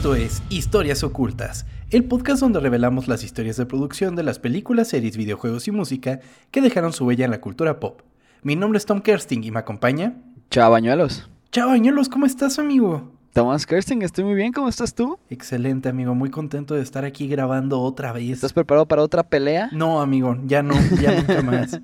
Esto es Historias Ocultas, el podcast donde revelamos las historias de producción de las películas, series, videojuegos y música que dejaron su huella en la cultura pop. Mi nombre es Tom Kersting y me acompaña. Chao, bañuelos. Chao, bañuelos, ¿cómo estás, amigo? Tomás Kersting, estoy muy bien, ¿cómo estás tú? Excelente, amigo, muy contento de estar aquí grabando otra vez. ¿Estás preparado para otra pelea? No, amigo, ya no, ya nunca más.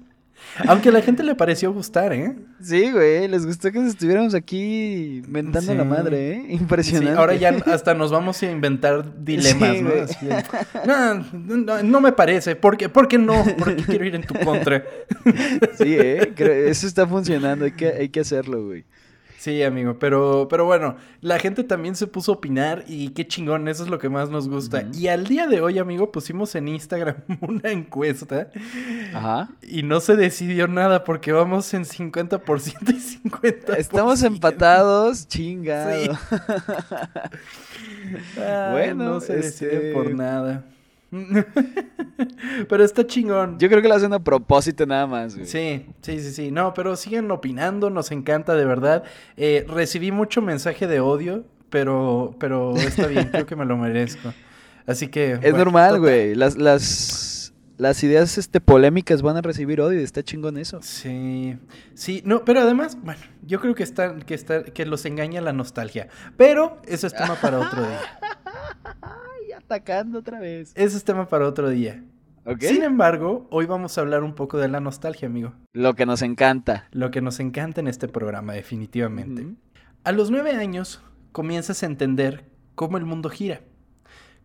Aunque a la gente le pareció gustar, ¿eh? Sí, güey, les gustó que estuviéramos aquí inventando la madre, ¿eh? Impresionante. Sí, ahora ya hasta nos vamos a inventar dilemas, ¿no? no, no, me parece. ¿Por qué, ¿Por qué no? Porque quiero ir en tu contra. Sí, ¿eh? Eso está funcionando, hay que, hay que hacerlo, güey. Sí, amigo, pero, pero bueno, la gente también se puso a opinar y qué chingón, eso es lo que más nos gusta. Y al día de hoy, amigo, pusimos en Instagram una encuesta Ajá. y no se decidió nada porque vamos en 50% y 50%. Estamos empatados, chingado. Sí. bueno, no se decide por este, nada. pero está chingón. Yo creo que lo hacen a propósito nada más, Sí, sí, sí, sí. No, pero siguen opinando, nos encanta de verdad. Eh, recibí mucho mensaje de odio, pero, pero está bien, creo que me lo merezco. Así que. Es normal, güey. Las, las, las ideas este, polémicas van a recibir odio, está chingón eso. Sí, sí, no, pero además, bueno, yo creo que, está, que, está, que los engaña la nostalgia. Pero eso es tema para otro día. atacando otra vez. Ese es tema para otro día. Sin embargo, hoy vamos a hablar un poco de la nostalgia, amigo. Lo que nos encanta. Lo que nos encanta en este programa, definitivamente. A los nueve años, comienzas a entender cómo el mundo gira.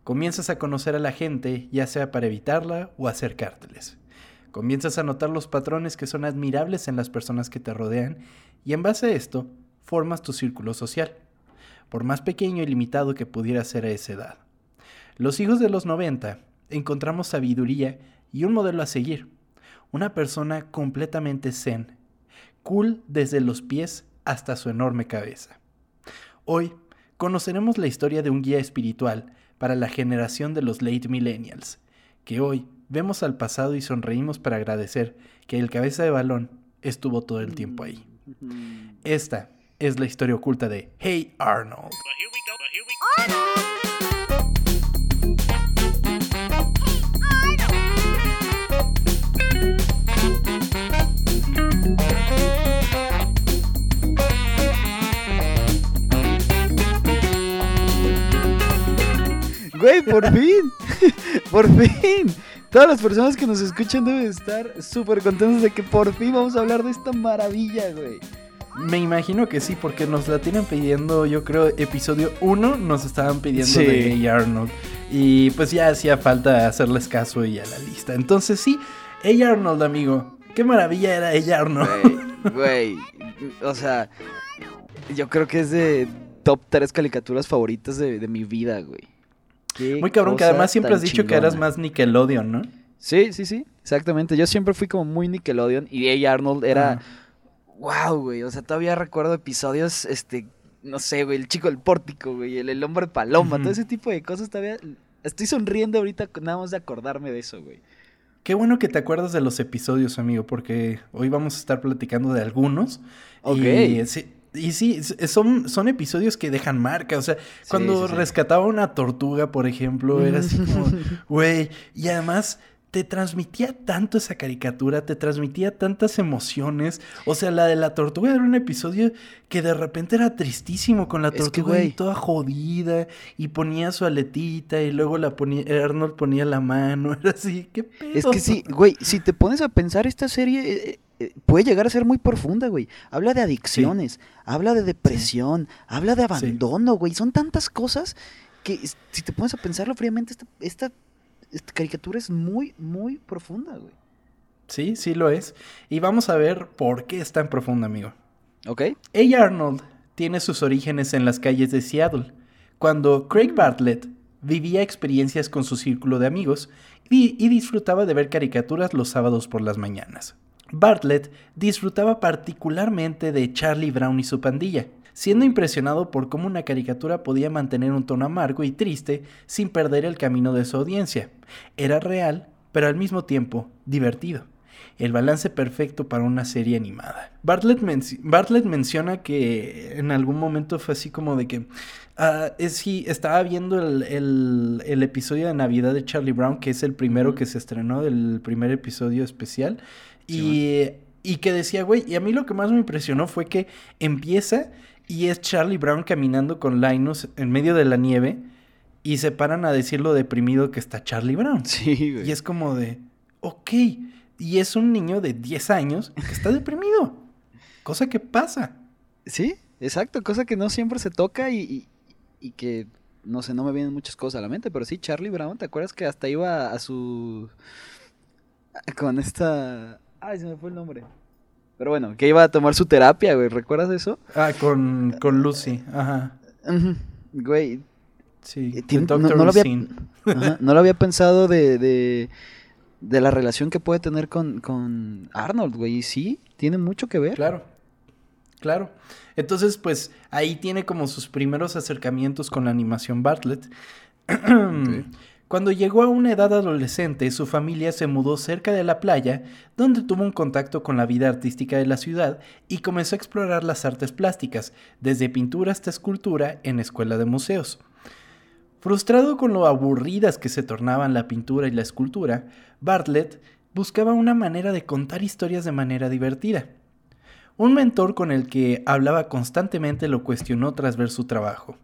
Comienzas a conocer a la gente, ya sea para evitarla o acercárteles. Comienzas a notar los patrones que son admirables en las personas que te rodean y en base a esto, formas tu círculo social, por más pequeño y limitado que pudiera ser a esa edad. Los hijos de los 90 encontramos sabiduría y un modelo a seguir. Una persona completamente zen, cool desde los pies hasta su enorme cabeza. Hoy conoceremos la historia de un guía espiritual para la generación de los late millennials, que hoy vemos al pasado y sonreímos para agradecer que el cabeza de balón estuvo todo el tiempo ahí. Esta es la historia oculta de Hey Arnold. Güey, por fin. por fin. Todas las personas que nos escuchan deben estar súper contentos de que por fin vamos a hablar de esta maravilla, güey. Me imagino que sí, porque nos la tienen pidiendo, yo creo, episodio 1 nos estaban pidiendo de A. Arnold. Y pues ya hacía falta hacerles caso y a la lista. Entonces sí, A. Arnold, amigo. Qué maravilla era A. Arnold. Güey, o sea, yo creo que es de top 3 caricaturas favoritas de, de mi vida, güey. Muy cabrón, que además siempre has dicho que eras más Nickelodeon, ¿no? Sí, sí, sí, exactamente. Yo siempre fui como muy Nickelodeon y ella Arnold era... Wow, güey, o sea, todavía recuerdo episodios, este, no sé, güey, el chico del pórtico, güey, el, hombre paloma, todo ese tipo de cosas todavía... Estoy sonriendo ahorita nada más de acordarme de eso, güey. Qué bueno que te acuerdas de los episodios, amigo, porque hoy vamos a estar platicando de algunos. Ok. Y, sí, y sí, son, son episodios que dejan marca. O sea, cuando rescataba una tortuga, por ejemplo, era así como, güey. Y además te transmitía tanto esa caricatura, te transmitía tantas emociones. O sea, la de la tortuga era un episodio que de repente era tristísimo con la tortuga toda jodida y ponía su aletita y luego la ponía, Arnold ponía la mano. Era así, qué pedo. Es que sí, güey, si te pones a pensar esta serie eh, puede llegar a ser muy profunda, güey. Habla de adicciones, habla de depresión, habla de abandono, güey. Son tantas cosas que si te pones a pensarlo fríamente, esta, caricatura es muy, muy profunda, güey. Sí, sí lo es. Y vamos a ver por qué es tan profunda, amigo. Ok. Ella Arnold tiene sus orígenes en las calles de Seattle, cuando Craig. Bartlett vivía experiencias con su círculo de amigos y disfrutaba de ver caricaturas los sábados por las mañanas. Bartlett disfrutaba particularmente de Charlie Brown y su pandilla, siendo impresionado por cómo una caricatura podía mantener un tono amargo y triste sin perder el camino de su audiencia. Era real, pero al mismo tiempo divertido. el balance perfecto para una serie animada. Bartlett, Bartlett menciona que en algún momento fue así como de que uh, es, sí, estaba viendo el, episodio de Navidad de Charlie Brown, que es el primero que se estrenó, del primer episodio especial, y, y que decía, güey, y a mí lo que más me impresionó fue que empieza y es Charlie Brown caminando con Linus en medio de la nieve y se paran a decir lo deprimido que está Charlie Brown. Sí, güey. Y es como de, ok, y es un niño de 10 años que está deprimido. cosa que pasa. Sí, exacto, cosa que no siempre se toca y, que, no sé, no me vienen muchas cosas a la mente, pero sí, Charlie Brown, ¿te acuerdas que hasta iba a su... con esta... Ay, se me fue el nombre. Pero bueno, que iba a tomar su terapia, güey, ¿recuerdas eso? Ah, con, con Lucy, ajá. Güey, Sí, eh, no, lo había, no, lo había, pensado de, de, la relación que puede tener con, con Arnold, güey. Y sí, tiene mucho que ver. Claro, claro. Entonces, pues ahí tiene como sus primeros acercamientos con la animación Bartlett. Cuando llegó a una edad adolescente, su familia se mudó cerca de la playa, donde tuvo un contacto con la vida artística de la ciudad y comenzó a explorar las artes plásticas, desde pintura hasta escultura en escuela de museos. Frustrado con lo aburridas que se tornaban la pintura y la escultura, Bartlett buscaba una manera de contar historias de manera divertida. Un mentor con el que hablaba constantemente lo cuestionó tras ver su trabajo.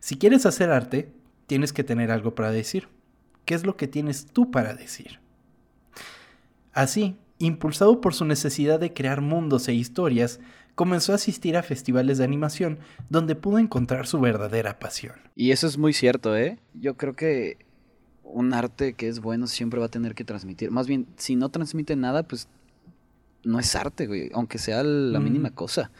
Si quieres hacer arte, tienes que tener algo para decir. ¿Qué es lo que tienes tú para decir? Así, impulsado por su necesidad de crear mundos e historias, comenzó a asistir a festivales de animación donde pudo encontrar su verdadera pasión. Y eso es muy cierto, ¿eh? Yo creo que un arte que es bueno siempre va a tener que transmitir. Más bien, si no transmite nada, pues no es arte, güey, aunque sea la mínima cosa.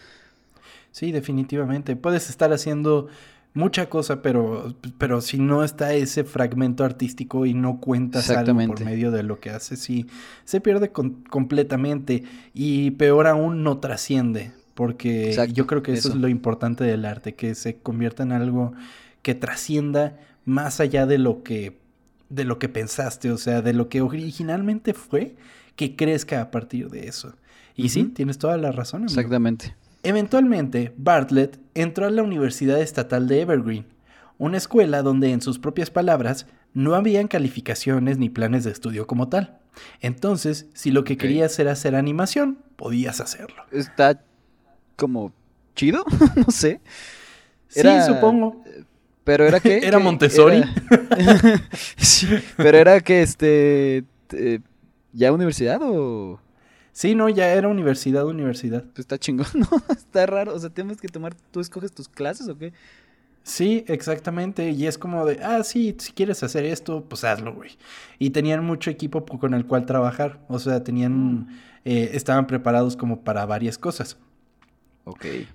Sí, definitivamente. Puedes estar haciendo mucha cosa, pero, pero si no está ese fragmento artístico y no cuentas algo por medio de lo que haces, sí, se pierde completamente y peor aún no trasciende. Porque yo creo que eso, es lo importante del arte, que se convierta en algo que trascienda más allá de lo que de lo que pensaste, o sea, de lo que originalmente fue, que crezca a partir de eso. Y sí, tienes toda la razón. Exactamente. Eventualmente, Bartlett entró a la Universidad Estatal de Evergreen, una escuela donde, en sus propias palabras, no habían calificaciones ni planes de estudio como tal. Entonces, si lo que querías era hacer animación, podías hacerlo. Está como chido, no sé. sí, supongo. Pero era que... ¿Era Montessori? sí, pero era que este... Eh, ¿Ya universidad o...? Sí, no, ya era universidad, universidad. Pues está chingón, ¿no? Está raro. O sea, tienes que tomar... ¿Tú escoges tus clases o qué? Sí, exactamente. Y es como de, ah, sí, si quieres hacer esto, pues hazlo, güey. Y tenían mucho equipo con el cual trabajar. O sea, tenían... Mm. Eh, estaban preparados como para varias cosas.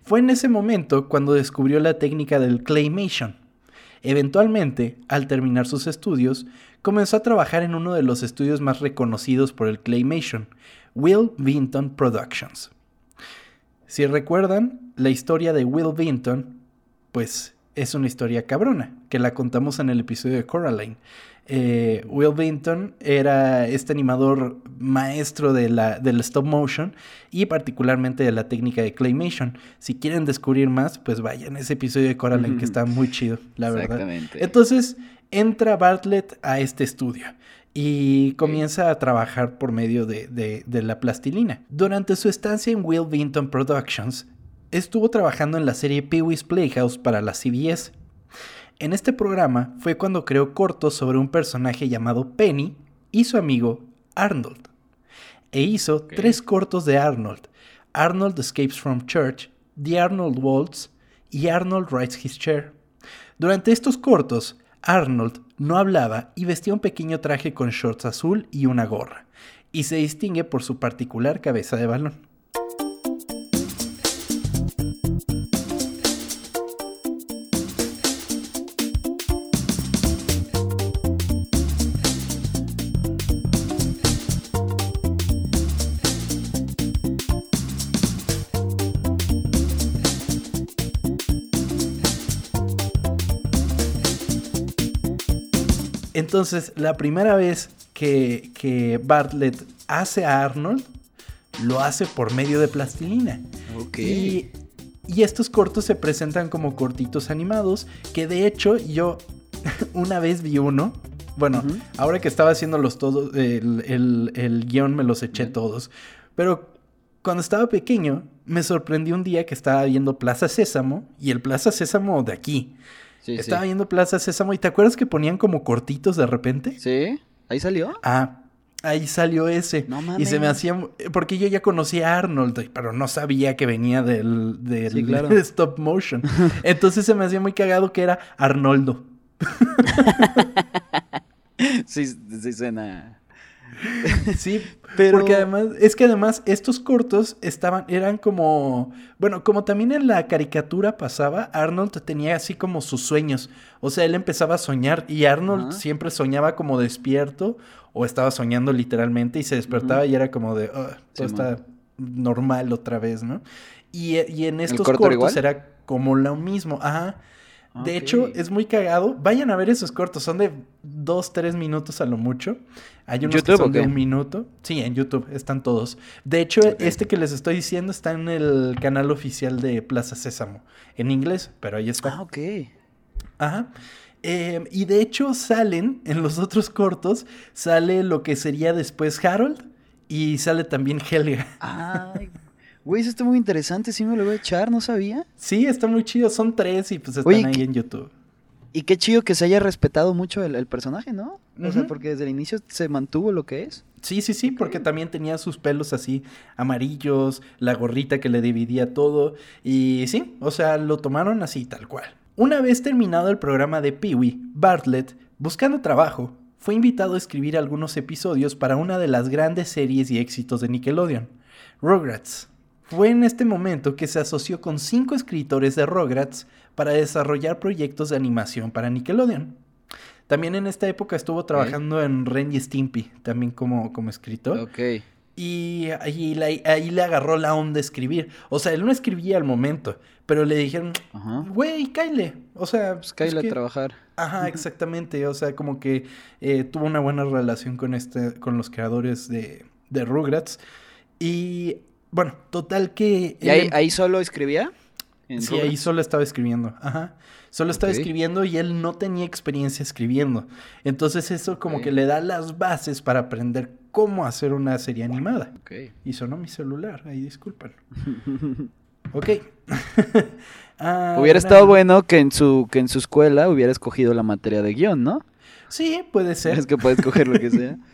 Fue en ese momento cuando descubrió la técnica del claymation. Eventualmente, al terminar sus estudios, comenzó a trabajar en uno de los estudios más reconocidos por el claymation, Will Vinton Productions. Si recuerdan, la historia de Will Vinton, pues es una historia cabrona, que la contamos en el episodio de Coraline. Eh, Will Vinton era este animador maestro de la, del stop motion y particularmente de la técnica de claymation. Si quieren descubrir más, pues vayan a ese episodio de Coraline que está muy chido, la verdad. Entonces entra Bartlett a este estudio y comienza a trabajar por medio de, de, la plastilina. Durante su estancia en Will Vinton Productions, estuvo trabajando en la serie Pee-wee's Playhouse para la CBS en este programa fue cuando creó cortos sobre un personaje llamado Penny y su amigo Arnold. E hizo tres cortos de Arnold: Arnold Escapes from Church, The Arnold Waltz y Arnold Rides His Chair. Durante estos cortos, Arnold no hablaba y vestía un pequeño traje con shorts azul y una gorra, y se distingue por su particular cabeza de balón. Entonces, la primera vez que, Bartlett hace a Arnold, lo hace por medio de plastilina. Ok. Y, y estos cortos se presentan como cortitos animados, que de hecho yo una vez vi uno. Bueno, ahora que estaba haciéndolos todos, el, el- el guion me los eché todos. Pero cuando estaba pequeño, me sorprendió un día que estaba viendo Plaza Sésamo y el Plaza Sésamo de aquí. Sí, estaba sí. viendo Plaza Sésamo y ¿te acuerdas que ponían como cortitos de repente? ¿Sí? ¿Ahí salió? Ah, ahí salió ese. No y se me mames. hacía. Porque yo ya conocía a Arnold, pero no sabía que venía del, del Sí, claro. stop motion. Entonces se me hacía muy cagado que era Arnoldo. Sí, sí suena. Sí, Pero- porque además, es que además estos cortos estaban, eran como, bueno, como también en la caricatura pasaba, Arnold tenía así como sus sueños, o sea, él empezaba a soñar y Arnold siempre soñaba como despierto o estaba soñando literalmente y se despertaba y era como de, "Ah, todo Sí, está normal otra vez, ¿no? Y, y en estos corto cortos igual? era como lo mismo, ajá. De Ok. hecho, es muy cagado. Vayan a ver esos cortos. Son de dos, tres minutos a lo mucho. Hay unos que ¿YouTube son de un minuto. Sí, en YouTube están todos. De hecho, este que les estoy diciendo está en el canal oficial de Plaza Sésamo. En inglés, pero ahí está. Ah, ok. Ajá. Eh, y de hecho salen, en los otros cortos, sale lo que sería después Harold y sale también Helga. Ay, güey, eso está muy interesante. Sí me lo voy a echar, no sabía. Sí, está muy chido. Son tres y pues están Oye, ahí ¿qué- en YouTube. Y qué chido que se haya respetado mucho el, el personaje, ¿no? O sea, porque desde el inicio se mantuvo lo que es. Sí, sí, sí, porque también tenía sus pelos así amarillos, la gorrita que le dividía todo. Y sí, o sea, lo tomaron así, tal cual. Una vez terminado el programa de Pee-wee, Bartlett, buscando trabajo, fue invitado a escribir algunos episodios para una de las grandes series y éxitos de Nickelodeon, Rugrats. Fue en este momento que se asoció con cinco escritores de Rugrats para desarrollar proyectos de animación para Nickelodeon. También en esta época estuvo trabajando en Ren y Stimpy, también como, como escritor. Ok. Y ahí, le- ahí le agarró la onda de escribir. O sea, él no escribía al momento, pero le dijeron, güey, cáile. O sea, Pues que- a trabajar. Ajá, exactamente. O sea, como que eh, tuvo una buena relación con este, con los creadores de, de Rugrats. Y bueno, total que. ¿Y ahí, ahí solo escribía? Sí, ahí solo estaba escribiendo. Ajá. Solo estaba escribiendo y él no tenía experiencia escribiendo. Entonces eso como que le da las bases para aprender cómo hacer una serie animada. Ok. Y sonó mi celular, ahí disculpan. Ok. Ah, Hubiera estado bueno que en su que en su escuela hubiera escogido la materia de guion, ¿no? Sí, puede ser. Es que puedes escoger lo que sea.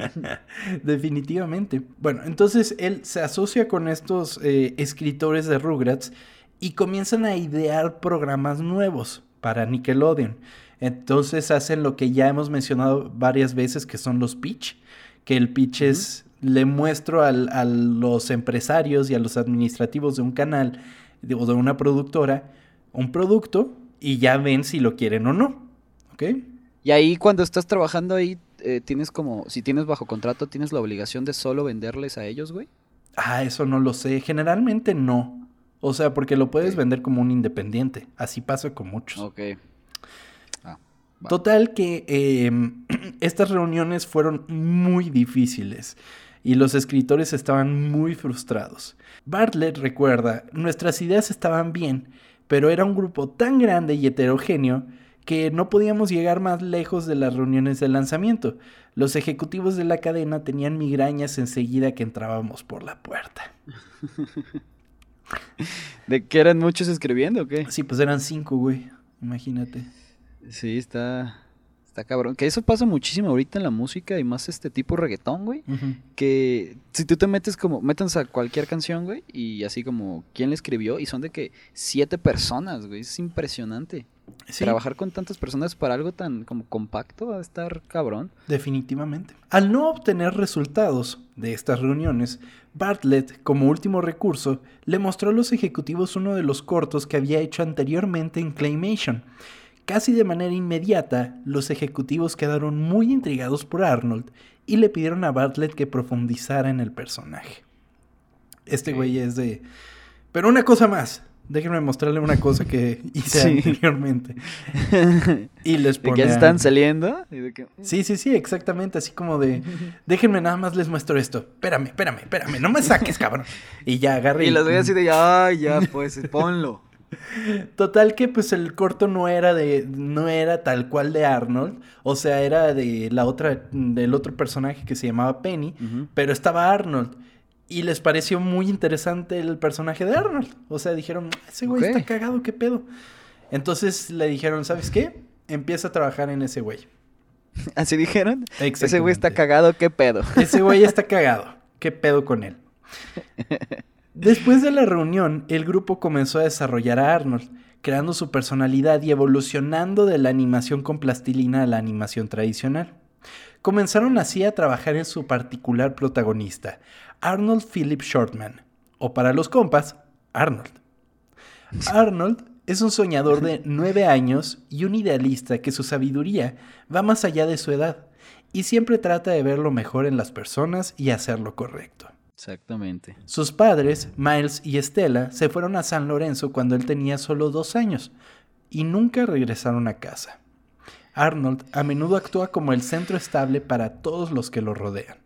Definitivamente. Bueno, entonces él se asocia con estos eh, escritores de Rugrats y comienzan a idear programas nuevos para Nickelodeon. Entonces hacen lo que ya hemos mencionado varias veces, que son los pitch, que el pitch es, le muestro al- a los empresarios y a los administrativos de un canal de- o de una productora un producto y ya ven si lo quieren o no. ¿Ok? Y ahí cuando estás trabajando ahí, eh, tienes como, si tienes bajo contrato, tienes la obligación de solo venderles a ellos, güey. Ah, eso no lo sé. Generalmente no. O sea, porque lo puedes vender como un independiente. Así pasa con muchos. Ok. Ah, va. Total que eh, estas reuniones fueron muy difíciles y los escritores estaban muy frustrados. Bartlett recuerda, nuestras ideas estaban bien, pero era un grupo tan grande y heterogéneo que no podíamos llegar más lejos de las reuniones de lanzamiento. Los ejecutivos de la cadena tenían migrañas enseguida que entrábamos por la puerta. ¿De qué eran muchos escribiendo o qué? Sí, pues eran cinco, güey. Imagínate. Sí, está, está cabrón. Que eso pasa muchísimo ahorita en la música y más este tipo reggaetón, güey. Que si tú te metes como, métanse a cualquier canción, güey, y así como, ¿quién la escribió? Y son de que siete personas, güey. Es impresionante. Sí. Trabajar con tantas personas para algo tan como compacto va a estar cabrón. Definitivamente. Al no obtener resultados de estas reuniones, Bartlett, como último recurso, le mostró a los ejecutivos uno de los cortos que había hecho anteriormente en Claymation. Casi de manera inmediata, los ejecutivos quedaron muy intrigados por Arnold y le pidieron a Bartlett que profundizara en el personaje. Este güey es de... Pero una cosa más, déjenme mostrarle una cosa que hice anteriormente. y les pone... ¿De qué están saliendo? Sí, sí, sí, exactamente. Así como de, déjenme nada más les muestro esto. Espérame, espérame, espérame, no me saques, cabrón. Y ya agarré. Y, los voy así de, ay, ya, pues, ponlo. Total que pues el corto no era de no era tal cual de Arnold, o sea, era de la otra del otro personaje que se llamaba Penny, pero estaba Arnold y les pareció muy interesante el personaje de Arnold. O sea, dijeron, ese güey está cagado, qué pedo. Entonces le dijeron, ¿sabes qué? Empieza a trabajar en ese güey. ¿Así dijeron? Ese güey está cagado, qué pedo. Ese güey está cagado, qué pedo con él. Después de la reunión, el grupo comenzó a desarrollar a Arnold, creando su personalidad y evolucionando de la animación con plastilina a la animación tradicional. Comenzaron así a trabajar en su particular protagonista, Arnold Philip Shortman, o para los compas, Arnold. Arnold es un soñador de nueve años y un idealista que su sabiduría va más allá de su edad y siempre trata de ver lo mejor en las personas y hacer lo correcto. Exactamente. Sus padres, Miles y Estela, se fueron a San Lorenzo cuando él tenía solo dos años y nunca regresaron a casa. Arnold a menudo actúa como el centro estable para todos los que lo rodean.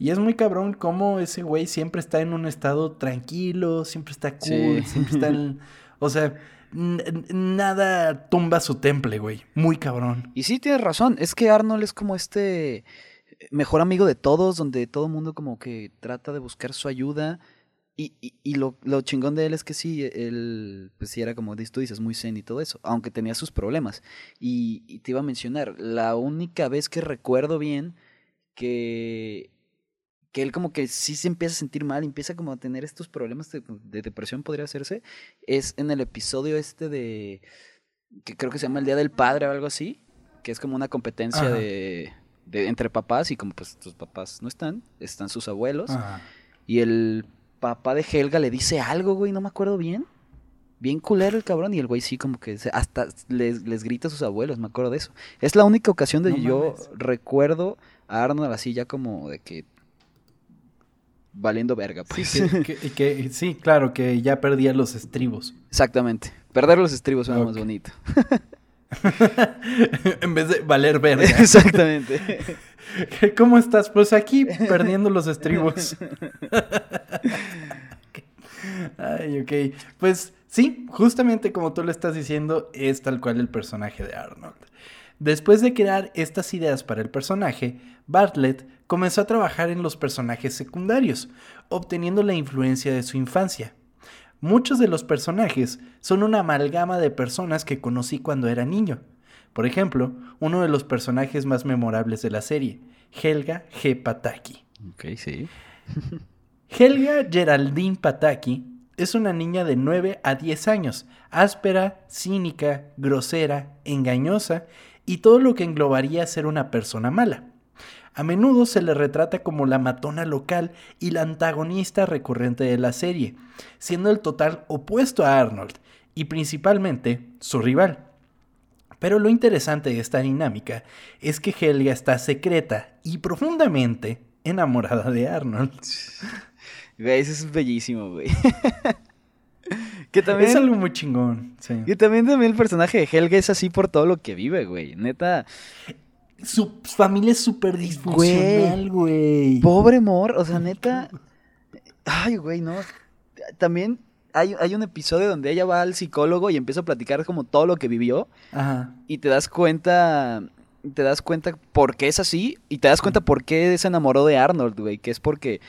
Y es muy cabrón cómo ese güey siempre está en un estado tranquilo, siempre está cool, siempre está en... O sea, nada tumba su temple, güey. Muy cabrón. Y sí, tienes razón. Es que Arnold es como este mejor amigo de todos, donde todo el mundo como que trata de buscar su ayuda. Y, y, lo, lo, chingón de él es que sí, él, pues sí era como tú dices, muy zen y todo eso, aunque tenía sus problemas. Y, te iba a mencionar, la única vez que recuerdo bien que, que él como que sí se empieza a sentir mal, empieza como a tener estos problemas de, depresión, podría hacerse, es en el episodio este de, que creo que se llama El Día del Padre o algo así, que es como una competencia de de, entre papás y como pues tus papás no están, están sus abuelos. Y el papá de Helga le dice algo, güey, no me acuerdo bien. Bien culero el cabrón y el güey sí como que hasta les, les grita a sus abuelos, me acuerdo de eso. Es la única ocasión de yo recuerdo a Arnold así ya como de que valiendo verga, pues. Sí, que, sí, claro, que ya perdía los estribos. Exactamente. Perder los estribos suena más bonito. en vez de valer verga. Exactamente. ¿Cómo estás? Pues aquí perdiendo los estribos. Ay, ok. Pues sí, justamente como tú le estás diciendo, es tal cual el personaje de Arnold. Después de crear estas ideas para el personaje, Bartlett comenzó a trabajar en los personajes secundarios, obteniendo la influencia de su infancia. Muchos de los personajes son una amalgama de personas que conocí cuando era niño. Por ejemplo, uno de los personajes más memorables de la serie, Helga G. Pataki. Ok, sí. Helga Geraldine Pataki es una niña de 9 a 10 años, áspera, cínica, grosera, engañosa y todo lo que englobaría ser una persona mala. A menudo se le retrata como la matona local y la antagonista recurrente de la serie, siendo el total opuesto a Arnold y principalmente su rival. Pero lo interesante de esta dinámica es que Helga está secreta y profundamente enamorada de Arnold. Güey, eso es bellísimo, güey. que también, es algo muy chingón. Sí. Y también, también el personaje de Helga es así por todo lo que vive, güey. Neta, su familia es súper disfuncional, güey. Pobre Mor, o sea, neta. Ay, güey, no. También hay, hay, un episodio donde ella va al psicólogo y empieza a platicar como todo lo que vivió. Ajá. Y te das cuenta. Te das cuenta por qué es así. Y te das cuenta por qué se enamoró de Arnold, güey. Que es porque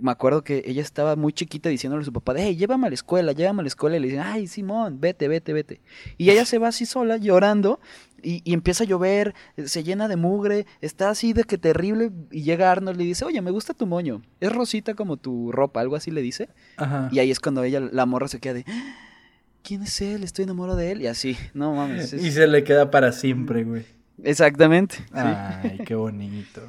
me acuerdo que ella estaba muy chiquita diciéndole a su papá, hey, llévame a la escuela, llévame a la escuela. Y le dicen, ay, Simón, vete, vete, vete. Y ella se va así sola, llorando, y, empieza a llover, se llena de mugre, está así de que terrible. Y llega Arnold y le dice, oye, me gusta tu moño. Es rosita como tu ropa, algo así le dice. Y ahí es cuando ella, la morra se queda de, ¿quién es él? Estoy enamorado de él. Y así, no mames. Y se le queda para siempre, güey. Exactamente. Ay, qué bonito.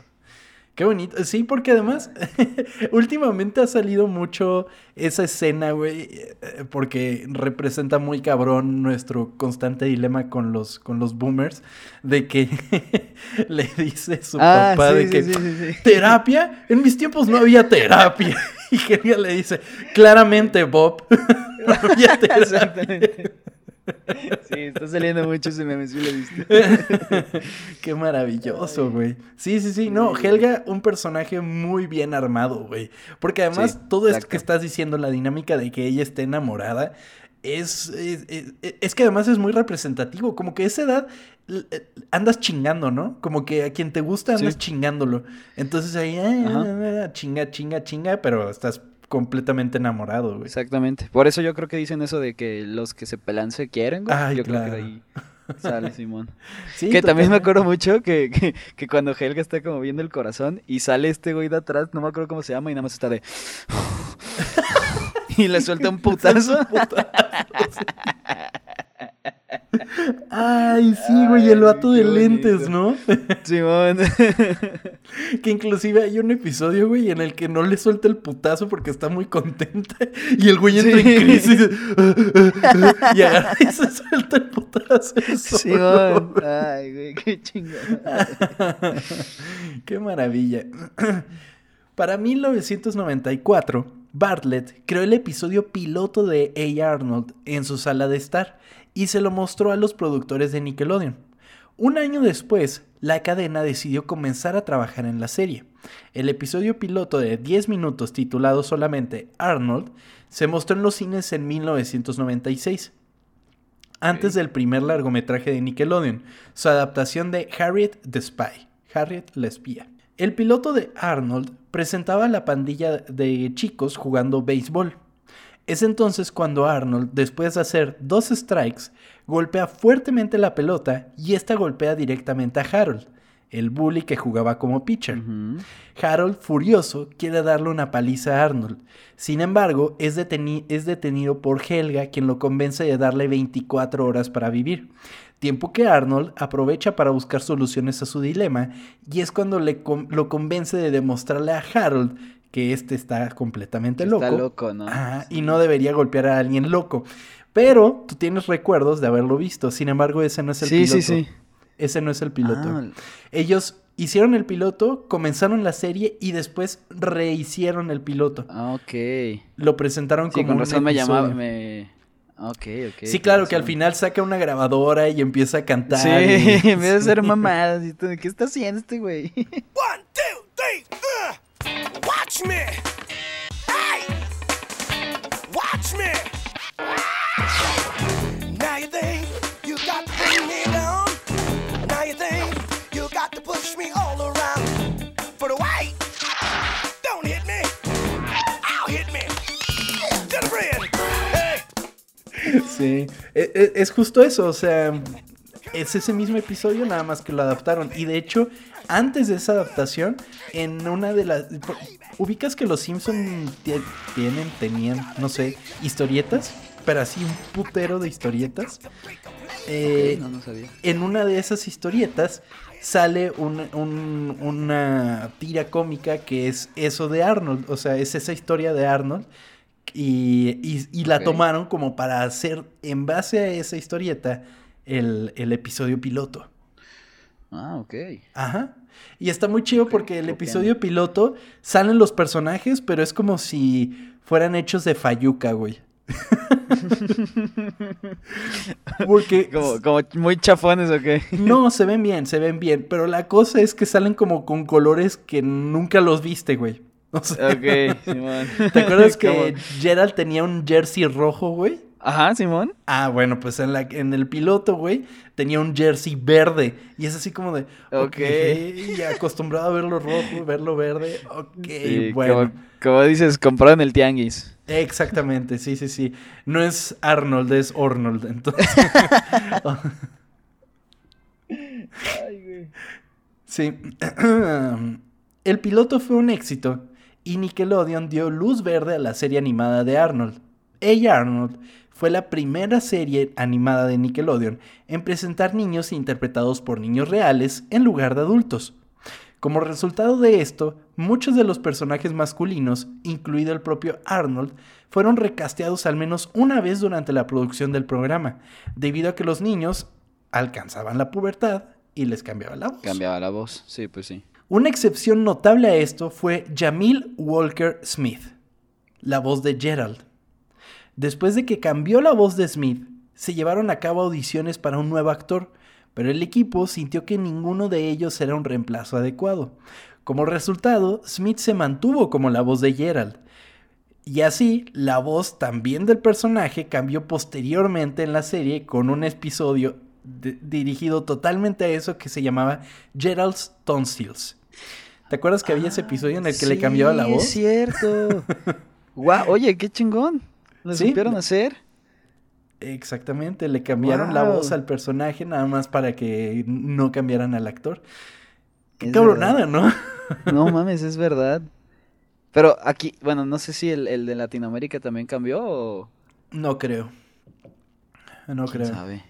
Qué bonito. Sí, porque además, últimamente ha salido mucho esa escena, güey, eh, porque representa muy cabrón nuestro constante dilema con los, con los boomers, de que le dice su ah, papá de que terapia, en mis tiempos no había terapia. Y Helga le dice, claramente, Bob. Exactamente. Sí, está saliendo mucho ese meme, sí lo viste. Qué maravilloso, güey. Sí, sí, sí. No, Helga, un personaje muy bien armado, güey. Porque además, todo esto que estás diciendo, la dinámica de que ella esté enamorada, es, es, que además es muy representativo. Como que a esa edad eh, andas chingando, ¿no? Como que a quien te gusta andas chingándolo. Entonces ahí, ah, chinga, chinga, chinga, pero estás completamente enamorado, güey. Exactamente. Por eso yo creo que dicen eso de que los que se pelan se quieren, güey. yo creo que de ahí sale Simón. Sí, que también me acuerdo mucho que, que, cuando Helga está como viendo el corazón y sale este güey de atrás, no me acuerdo cómo se llama, y nada más está de... y le suelta un putazo. un putazo Ay, sí, güey, el vato de lentes, ¿no? Simón. que inclusive hay un episodio, güey, en el que no le suelta el putazo porque está muy contenta. Y el güey entra en crisis. y agarra y se suelta el putazo. Simón. Ay, güey, qué chingón. qué maravilla. Para 1994, Bartlett creó el episodio piloto de A. Arnold en su sala de estar y se lo mostró a los productores de Nickelodeon. Un año después, la cadena decidió comenzar a trabajar en la serie. El episodio piloto de 10 minutos titulado solamente Arnold se mostró en los cines en 1996, antes del primer largometraje de Nickelodeon, su adaptación de Harriet the Spy, Harriet la espía. El piloto de Arnold presentaba a la pandilla de chicos jugando béisbol. Es entonces cuando Arnold, después de hacer dos strikes, golpea fuertemente la pelota y esta golpea directamente a Harold, el bully que jugaba como pitcher. Harold, furioso, quiere darle una paliza a Arnold. Sin embargo, es, es, detenido por Helga, quien lo convence de darle 24 horas para vivir. Tiempo que Arnold aprovecha para buscar soluciones a su dilema, y es cuando le lo convence de demostrarle a Harold que este está completamente loco. Está loco, ¿no? y no debería golpear a alguien loco. Pero tú tienes recuerdos de haberlo visto. Sin embargo, ese no es el piloto. Sí, sí, sí. Ese no es el piloto. Ah, Ellos hicieron el piloto, comenzaron la serie y después rehicieron el piloto. Ah, ok. Lo presentaron como con razón me llamaba, me... Ok, ok. Sí, claro, que al final saca una grabadora y empieza a cantar. Sí, en vez de ser mamadas. ¿Qué está haciendo este güey? One, two. Watch me. Hey. Watch me. Now you think you got to bring me down. Now you think you got to push me all around. But wait, don't hit me. I'll hit me. To the bread. Hey. Sí, e, e, es justo eso, o sea, es ese mismo episodio, nada más que lo adaptaron. Y de hecho, antes de esa adaptación, en una de las... ¿Ubicas que los Simpsons tienen, tenían, no sé, historietas? Pero así un putero de historietas. Eh, no, no sabía. En una de esas historietas sale una tira cómica que es eso de Arnold. O sea, es esa historia de Arnold. Y, la tomaron como para hacer, en base a esa historieta, el, el episodio piloto. Ah, ok. Ajá. Y está muy chido porque el episodio piloto salen los personajes, pero es como si fueran hechos de Fayuca, güey. porque como, como, muy chafones o qué? no, se ven bien, se ven bien, pero la cosa es que salen como con colores que nunca los viste, güey. O ¿Te acuerdas que Gerald tenía un jersey rojo, güey? Ajá, Simón. Ah, bueno, pues en, la, en el piloto, güey, tenía un jersey verde. Y es así como de, ok, Y acostumbrado a verlo rojo, verlo verde. Ok, bueno. Como, dices, comprado en el tianguis. Exactamente, sí, sí, sí. No es Arnold, es Arnold. Entonces. Ay, güey. Sí. el piloto fue un éxito y Nickelodeon dio luz verde a la serie animada de Arnold. Ella Arnold fue la primera serie animada de Nickelodeon en presentar niños interpretados por niños reales en lugar de adultos. Como resultado de esto, muchos de los personajes masculinos, incluido el propio Arnold, fueron recasteados al menos una vez durante la producción del programa, debido a que los niños alcanzaban la pubertad y les cambiaba la voz. Cambiaba la voz, sí, pues sí. Una excepción notable a esto fue Jamil Walker Smith, la voz de Gerald. Después de que cambió la voz de Smith, se llevaron a cabo audiciones para un nuevo actor, pero el equipo sintió que ninguno de ellos era un reemplazo adecuado. Como resultado, Smith se mantuvo como la voz de Gerald. Y así, la voz también del personaje cambió posteriormente en la serie con un episodio dirigido totalmente a eso que se llamaba Gerald's Tonsils. ¿Te acuerdas que había ese episodio en el que le cambiaba la voz? Es cierto. Guau, oye, qué chingón. Lo supieron hacer. Exactamente, le cambiaron la voz al personaje nada más para que no cambiaran al actor. Qué cabronada, ¿no? No mames, es verdad. Pero aquí, bueno, no sé si el, de Latinoamérica también cambió o... No creo. No creo. sabe?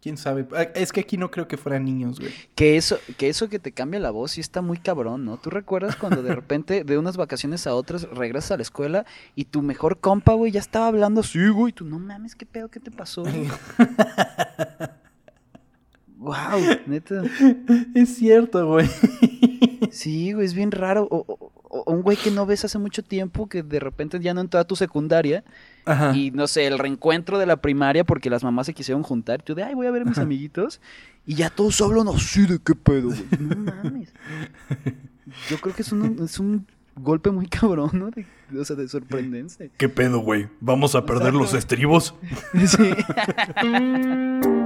¿Quién sabe? Ah, es que aquí no creo que fueran niños, güey. Que eso, que eso que te cambia la voz sí está muy cabrón, ¿no? ¿Tú recuerdas cuando de repente de unas vacaciones a otras regresas a la escuela y tu mejor compa, güey, ya estaba hablando así, güey? Tú, no mames, ¿qué pedo? ¿Qué te pasó? wow, neta. Es cierto, güey. Sí, güey, es bien raro. O, un güey que no ves hace mucho tiempo, que de repente ya no entró a tu secundaria. Y no sé, el reencuentro de la primaria porque las mamás se quisieron juntar. Yo de, ay, voy a ver a mis amiguitos. Y ya todos hablan así de qué pedo, güey. No mames. Yo creo que es un, es un golpe muy cabrón, ¿no? o sea, de sorprendencia. ¿Qué pedo, güey? ¿Vamos a perder los estribos? Sí.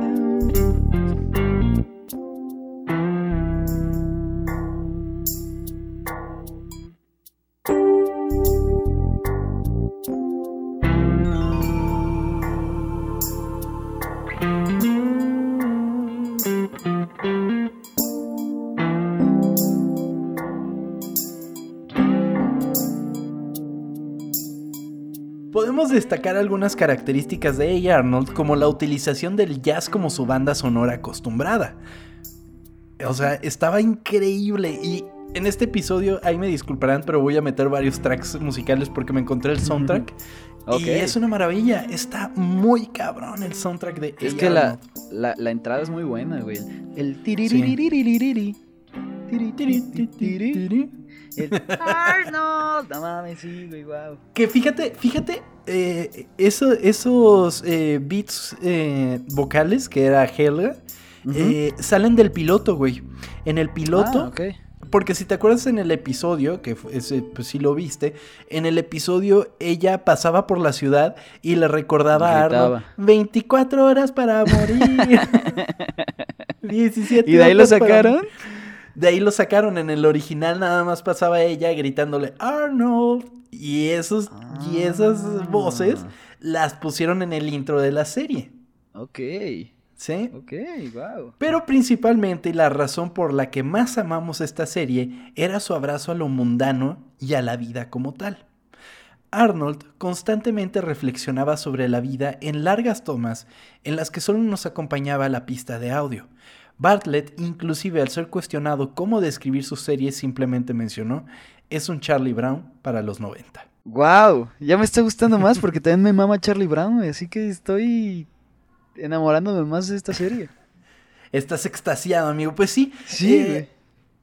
destacar algunas características de A. Arnold, como la utilización del jazz como su banda sonora acostumbrada. O sea, estaba increíble y en este episodio, ahí me disculparán, pero voy a meter varios tracks musicales porque me encontré el soundtrack. Y es una maravilla, está muy cabrón el soundtrack de Es que la, la, entrada es muy buena, güey. El Arnold, no mames, sí, güey, wow. Que fíjate, fíjate, eh, esos eh, beats eh, vocales que era Helga salen del piloto, güey. En el piloto. Ah, porque si te acuerdas en el episodio, que ese, pues sí lo viste, en el episodio ella pasaba por la ciudad y le recordaba a Arnold 24 horas para morir. 17 ¿Y de ahí lo sacaron? De ahí lo sacaron. En el original nada más pasaba ella gritándole Arnold. Y, esos, y esas ah. voces las pusieron en el intro de la serie. Ok. ¿Sí? Ok, wow. Pero principalmente la razón por la que más amamos esta serie era su abrazo a lo mundano y a la vida como tal. Arnold constantemente reflexionaba sobre la vida en largas tomas en las que solo nos acompañaba la pista de audio, Bartlett, inclusive al ser cuestionado cómo describir su serie, simplemente mencionó, es un Charlie Brown para los 90. ¡Wow! Ya me está gustando más porque también me mama Charlie Brown, así que estoy enamorándome más de esta serie. Estás extasiado, amigo. Pues sí. Sí. Eh,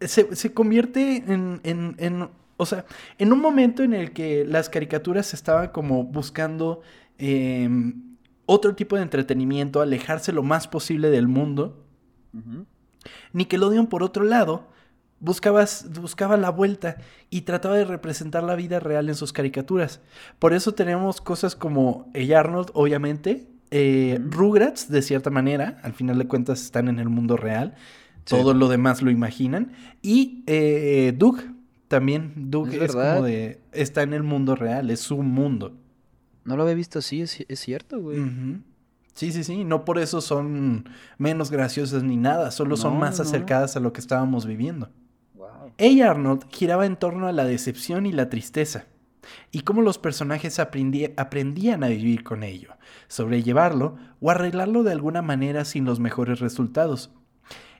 se, convierte en, en, o sea, en un momento en el que las caricaturas estaban como buscando em, otro tipo de entretenimiento, alejarse lo más posible del mundo. Nickelodeon, por otro lado, buscaba la vuelta y trataba de representar la vida real en sus caricaturas. Por eso tenemos cosas como El Arnold, obviamente, eh, Rugrats, de cierta manera, al final de cuentas están en el mundo real, todo lo demás lo imaginan, y eh, Doug, también, Doug es, como de, está en el mundo real, es su mundo. No lo había visto así, es, cierto, güey. Sí, sí, sí, no por eso son menos graciosas ni nada, solo son más acercadas a lo que estábamos viviendo. Wow. Ella Arnold giraba en torno a la decepción y la tristeza, y cómo los personajes aprendían a vivir con ello, sobrellevarlo o arreglarlo de alguna manera sin los mejores resultados.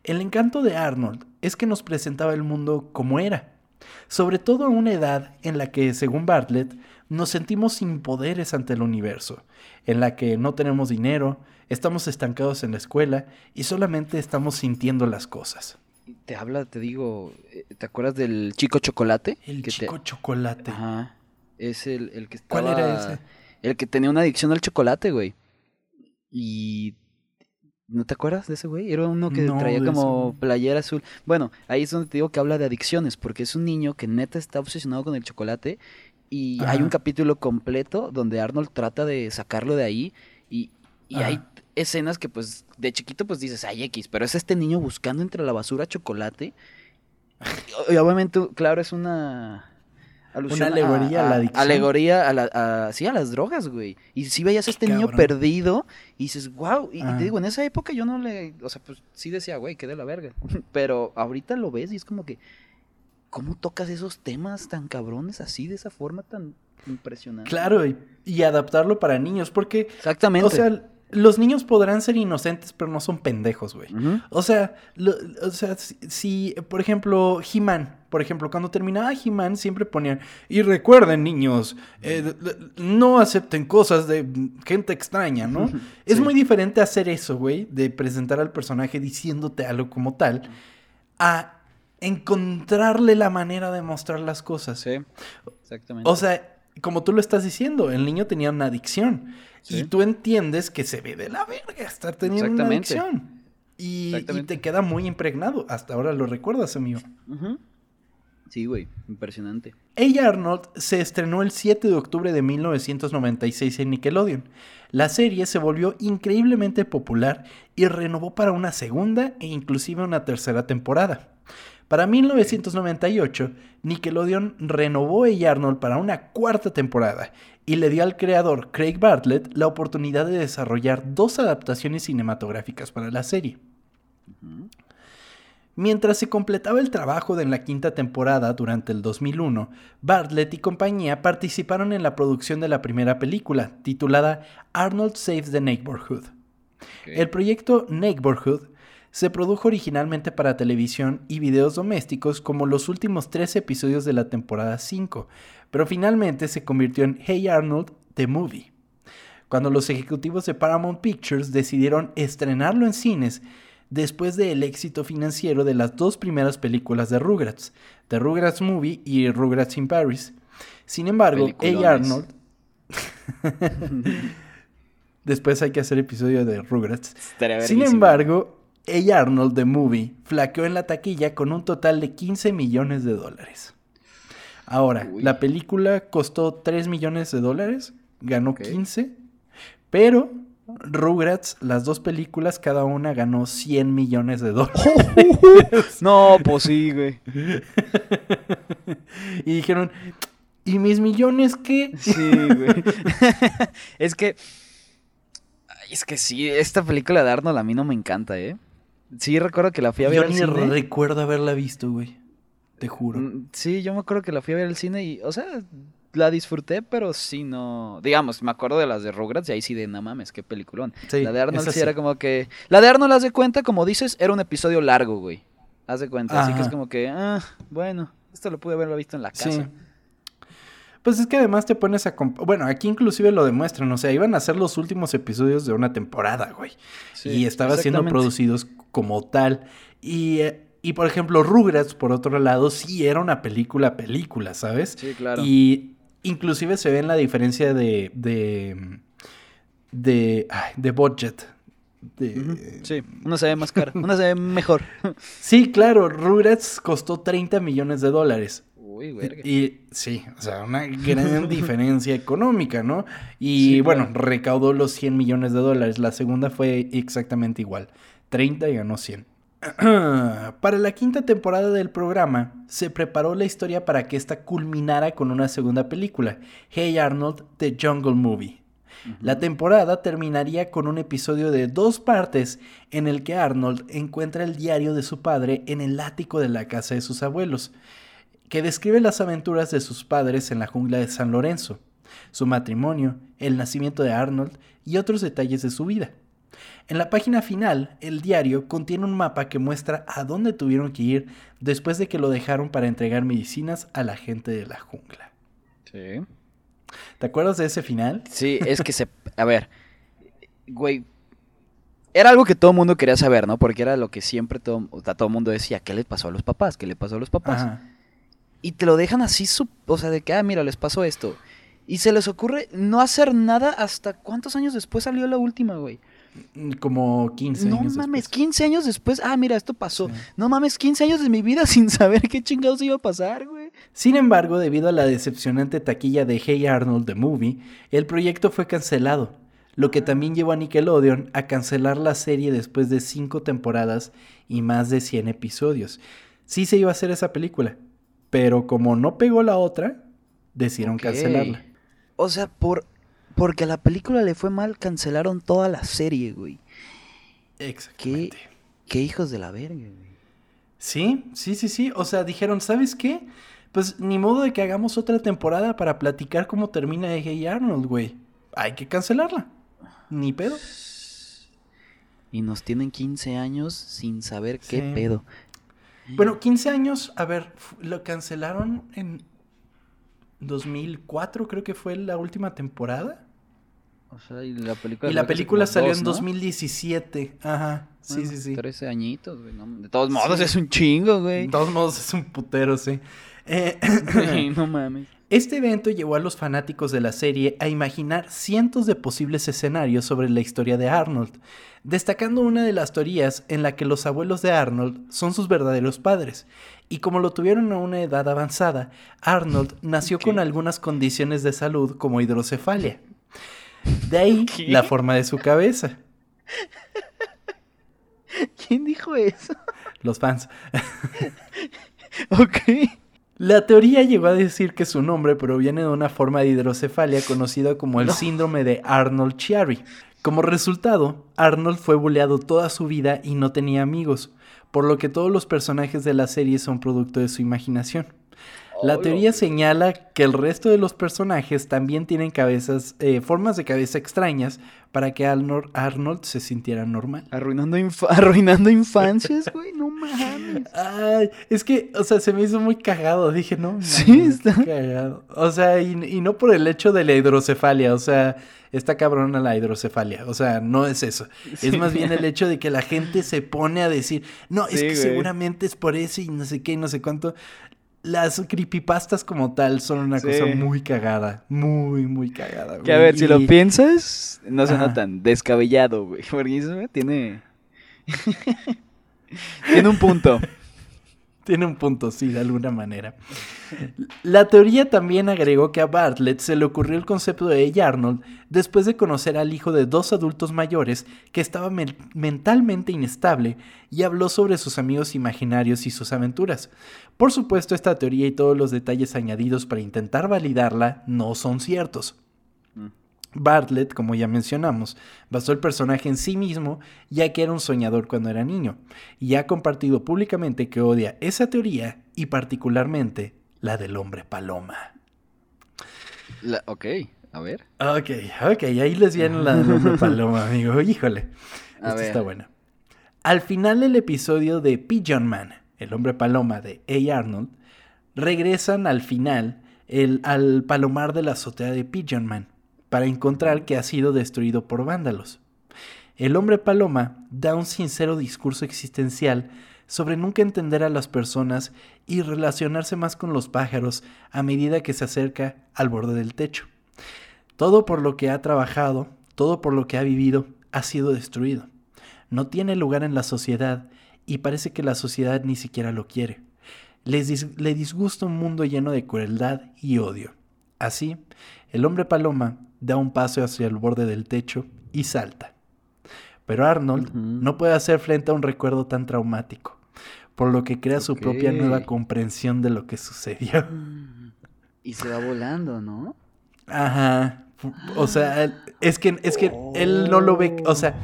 El encanto de Arnold es que nos presentaba el mundo como era, sobre todo a una edad en la que, según Bartlett, nos sentimos sin poderes ante el universo, en la que no tenemos dinero, estamos estancados en la escuela y solamente estamos sintiendo las cosas. Te habla, te digo, eh, ¿te acuerdas del chico chocolate? El chico chocolate. Ajá. Es el, el que estaba... ¿Cuál era ese? El que tenía una adicción al chocolate, güey. Y... ¿No te acuerdas de ese güey? Era uno que No, traía como playera azul. Bueno, ahí es donde te digo que habla de adicciones, porque es un niño que neta está obsesionado con el chocolate. Y hay un capítulo completo donde Arnold trata de sacarlo de ahí. Y, y hay escenas que pues de chiquito pues dices, ay X, pero es este niño buscando entre la basura chocolate. Y obviamente, claro, es una alusión alegoría a la adicción. Alegoría a, la, a- sí, a las drogas, güey. Y si veías a este niño Cabrón. perdido y dices, wow. Y, te digo, en esa época yo no le. O sea, pues sí decía, güey, que de la verga. Pero ahorita lo ves y es como que. ¿Cómo tocas esos temas tan cabrones así, de esa forma tan impresionante? Claro, y, y adaptarlo para niños, porque, Exactamente. o sea, los niños podrán ser inocentes, pero no son pendejos, güey. O sea, lo- o sea, si, si, por ejemplo, He-Man, por ejemplo, cuando terminaba He-Man siempre ponían, y recuerden niños, eh, no acepten cosas de gente extraña, ¿no? Es Sí. muy diferente hacer eso, güey, de presentar al personaje diciéndote algo como tal, a encontrarle la manera de mostrar las cosas. Sí, exactamente. O sea, como tú lo estás diciendo, el niño tenía una adicción. Sí. Y tú entiendes que se ve de la verga estar teniendo una adicción. Y, te queda muy impregnado. Hasta ahora lo recuerdas, amigo. Sí, güey, impresionante. Ella Arnold se estrenó el 7 de octubre de 1996 en Nickelodeon. La serie se volvió increíblemente popular y renovó para una segunda e inclusive una tercera temporada. Para 1998, Nickelodeon renovó a Arnold para una cuarta temporada y le dio al creador Craig Bartlett la oportunidad de desarrollar dos adaptaciones cinematográficas para la serie. Mientras se completaba el trabajo de la quinta temporada durante el 2001, Bartlett y compañía participaron en la producción de la primera película, titulada Arnold Saves the Neighborhood. El proyecto Neighborhood se produjo originalmente para televisión y videos domésticos como los últimos tres episodios de la temporada 5, pero finalmente se convirtió en Hey Arnold, The Movie. Cuando los ejecutivos de Paramount Pictures decidieron estrenarlo en cines después del éxito financiero de las dos primeras películas de Rugrats, The Rugrats Movie y Rugrats in Paris. Sin embargo, Hey. Arnold... Después hay que hacer episodio de Rugrats. Sin embargo, Hey Arnold The Movie flaqueó en la taquilla con un total de 15 millones de dólares. Ahora, Uy. la película costó 3 millones de dólares, ganó Ok. 15, pero Rugrats, las dos películas, cada una ganó 100 millones de dólares. No, pues sí, güey. y dijeron, ¿y mis millones qué? Sí, güey. es que. Es que sí, esta película de Arnold a mí no me encanta, ¿eh? Sí, recuerdo que la fui a ver Yo al ni cine. recuerdo haberla visto, güey. Te juro. Mm, Sí, yo me acuerdo que la fui a ver al cine y, o sea, la disfruté, pero sí no. Digamos, me acuerdo de las de Rugrats y ahí sí de no mames, qué peliculón. Sí, la de Arnold sí era como que. La de Arnold, haz de cuenta, como dices, era un episodio largo, güey. Haz de cuenta. Así que es como que, ah, bueno, esto lo pude haberlo visto en la casa. Sí. Pues es que además te pones a... Bueno, aquí inclusive lo demuestran, o sea, iban a ser los últimos episodios de una temporada, güey. Sí, y estaba siendo producidos como tal. Y, eh, y por ejemplo, Rugrats, por otro lado, sí era una película, película, ¿sabes? Sí, claro. Y inclusive se ve en la diferencia de... de... de, ay, de budget. De- Sí, una se ve más cara, una se ve mejor. Sí, claro, Rugrats costó 30 millones de dólares. Uy, verga. Y sí, o sea, una gran diferencia económica, ¿no? Y Sí, bueno, claro. recaudó los 100 millones de dólares. La segunda fue exactamente igual. 30 y ganó 100. Para la quinta temporada del programa, se preparó la historia para que ésta culminara con una segunda película, Hey Arnold, The Jungle Movie. La temporada terminaría con un episodio de dos partes en el que Arnold encuentra el diario de su padre en el ático de la casa de sus abuelos, que describe las aventuras de sus padres en la jungla de San Lorenzo, su matrimonio, el nacimiento de Arnold y otros detalles de su vida. En la página final, el diario contiene un mapa que muestra a dónde tuvieron que ir después de que lo dejaron para entregar medicinas a la gente de la jungla. Sí. ¿Te acuerdas de ese final? Sí, es que se. A ver. Güey. Era algo que todo el mundo quería saber, ¿no? Porque era lo que siempre todo, o sea, todo el mundo decía. ¿Qué les pasó a los papás? ¿Qué le pasó a los papás? Ajá. Y te lo dejan así, o sea, de que, ah, mira, les pasó esto. Y se les ocurre no hacer nada hasta cuántos años después salió la última, güey. Mm, Como 15 No años. mames, después. 15 años después. Ah, mira, esto pasó. Sí. No mames, 15 años de mi vida sin saber qué chingados iba a pasar, güey. Sin embargo, debido a la decepcionante taquilla de Hey Arnold the Movie, el proyecto fue cancelado, lo que también llevó a Nickelodeon a cancelar la serie después de cinco temporadas y más de 100 episodios. Sí se iba a hacer esa película, pero como no pegó la otra, decidieron cancelarla. O sea, por porque a la película le fue mal, cancelaron toda la serie, güey. Exactamente. Qué hijos de la verga, güey. Sí, sí, sí, sí. O sea, dijeron, ¿sabes qué? Pues ni modo de que hagamos otra temporada para platicar cómo termina de Hey Arnold, güey. Hay que cancelarla. Ni pedo. Y nos tienen 15 años sin saber qué Sí. pedo. Bueno, 15 años, a ver, lo cancelaron en 2004, creo que fue la última temporada. O sea, y la película, Y la película salió dos, en ¿no? 2017. Ajá, sí, Bueno, sí, sí. 13 añitos, güey. no, de todos modos, Sí. es un chingo, güey. De todos modos, es un putero, sí. Eh, Sí, no mames. Este evento llevó a los fanáticos de la serie a imaginar cientos de posibles escenarios sobre la historia de Arnold, destacando una de las teorías en la que los abuelos de Arnold son sus verdaderos padres, y como lo tuvieron a una edad avanzada, Arnold nació con algunas condiciones de salud como hidrocefalia. De ahí ¿Qué? la forma de su cabeza. ¿Quién dijo eso? Los fans. Ok. La teoría llegó a decir que su nombre proviene de una forma de hidrocefalia conocida como el No. síndrome de Arnold-Chiari. Como resultado, Arnold fue buleado toda su vida y no tenía amigos, por lo que todos los personajes de la serie son producto de su imaginación. La teoría señala que el resto de los personajes también tienen cabezas, eh, formas de cabeza extrañas para que Arnold, Arnold se sintiera normal. Arruinando, infa- arruinando infancias, güey. No mames. Ay, es que, o sea, se me hizo muy cagado. Dije, no, Sí, está- cagado. O sea, y, y no por el hecho de la hidrocefalia, o sea, está cabrona la hidrocefalia. O sea, no es eso. Sí. Es más bien el hecho de que la gente se pone a decir, no, es que güey. seguramente es por eso y no sé qué y no sé cuánto. Las creepypastas como tal son una Sí. cosa muy cagada. Muy, muy cagada. Que a güey, ver, si lo piensas, no suena Ajá. tan descabellado, güey. Porque eso güey, tiene. tiene un punto. Tiene un punto, sí, de alguna manera. La teoría también agregó que a Bartlett se le ocurrió el concepto de Hey Arnold después de conocer al hijo de dos adultos mayores que estaba men- mentalmente inestable y habló sobre sus amigos imaginarios y sus aventuras. Por supuesto, esta teoría y todos los detalles añadidos para intentar validarla no son ciertos. Bartlett, como ya mencionamos, basó el personaje en sí mismo, ya que era un soñador cuando era niño, y ha compartido públicamente que odia esa teoría y particularmente la del hombre paloma. La- ok, a ver. Ok, ok, ahí les viene la del hombre paloma, amigo. Híjole, A esto ver. está bueno. Al final del episodio de Pigeon Man, el hombre paloma de A. Arnold, regresan al final el, al palomar de la azotea de Pigeon Man para encontrar que ha sido destruido por vándalos. El hombre paloma da un sincero discurso existencial sobre nunca entender a las personas y relacionarse más con los pájaros a medida que se acerca al borde del techo. Todo por lo que ha trabajado, todo por lo que ha vivido, ha sido destruido. No tiene lugar en la sociedad y parece que la sociedad ni siquiera lo quiere. Le disgusta un mundo lleno de crueldad y odio. Así, el hombre paloma da un paso hacia el borde del techo y salta. Pero Arnold no puede hacer frente a un recuerdo tan traumático, por lo que crea su propia nueva comprensión de lo que sucedió. Y se va volando, ¿no? Ajá. O sea, él- es que, es que él no lo ve, o sea,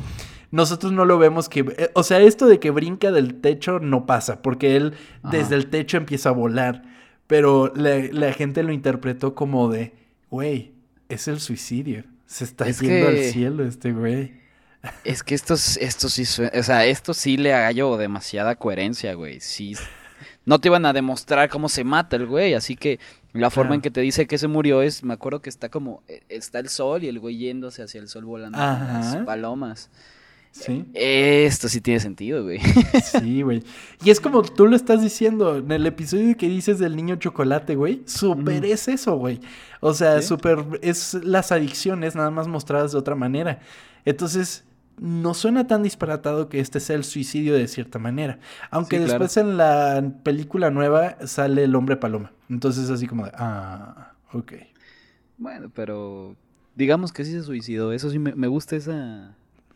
nosotros no lo vemos que, eh, o sea, esto de que brinca del techo no pasa, porque él Ajá. desde el techo empieza a volar, pero la, la gente lo interpretó como de, güey, es el suicidio, se está Es yendo que- al cielo este güey. Es que esto, es- esto sí, o sea, esto sí le hallo demasiada coherencia, güey. Sí, no te iban a demostrar cómo se mata el güey, así que la forma en que te dice que se murió es, me acuerdo que está como, eh, está el sol y el güey yéndose hacia el sol volando con las Ajá. palomas. Sí. Esto sí tiene sentido, güey. Sí, güey. Y es como tú lo estás diciendo en el episodio que dices del niño chocolate, güey. Súper es eso, güey. O sea, Sí. súper es las adicciones nada más mostradas de otra manera. Entonces, no suena tan disparatado que este sea el suicidio de cierta manera. Aunque Sí, claro. después en la película nueva sale el hombre paloma. Entonces, así como de, ah, ok. Bueno, pero digamos que sí se suicidó. Eso sí me, me gusta esa.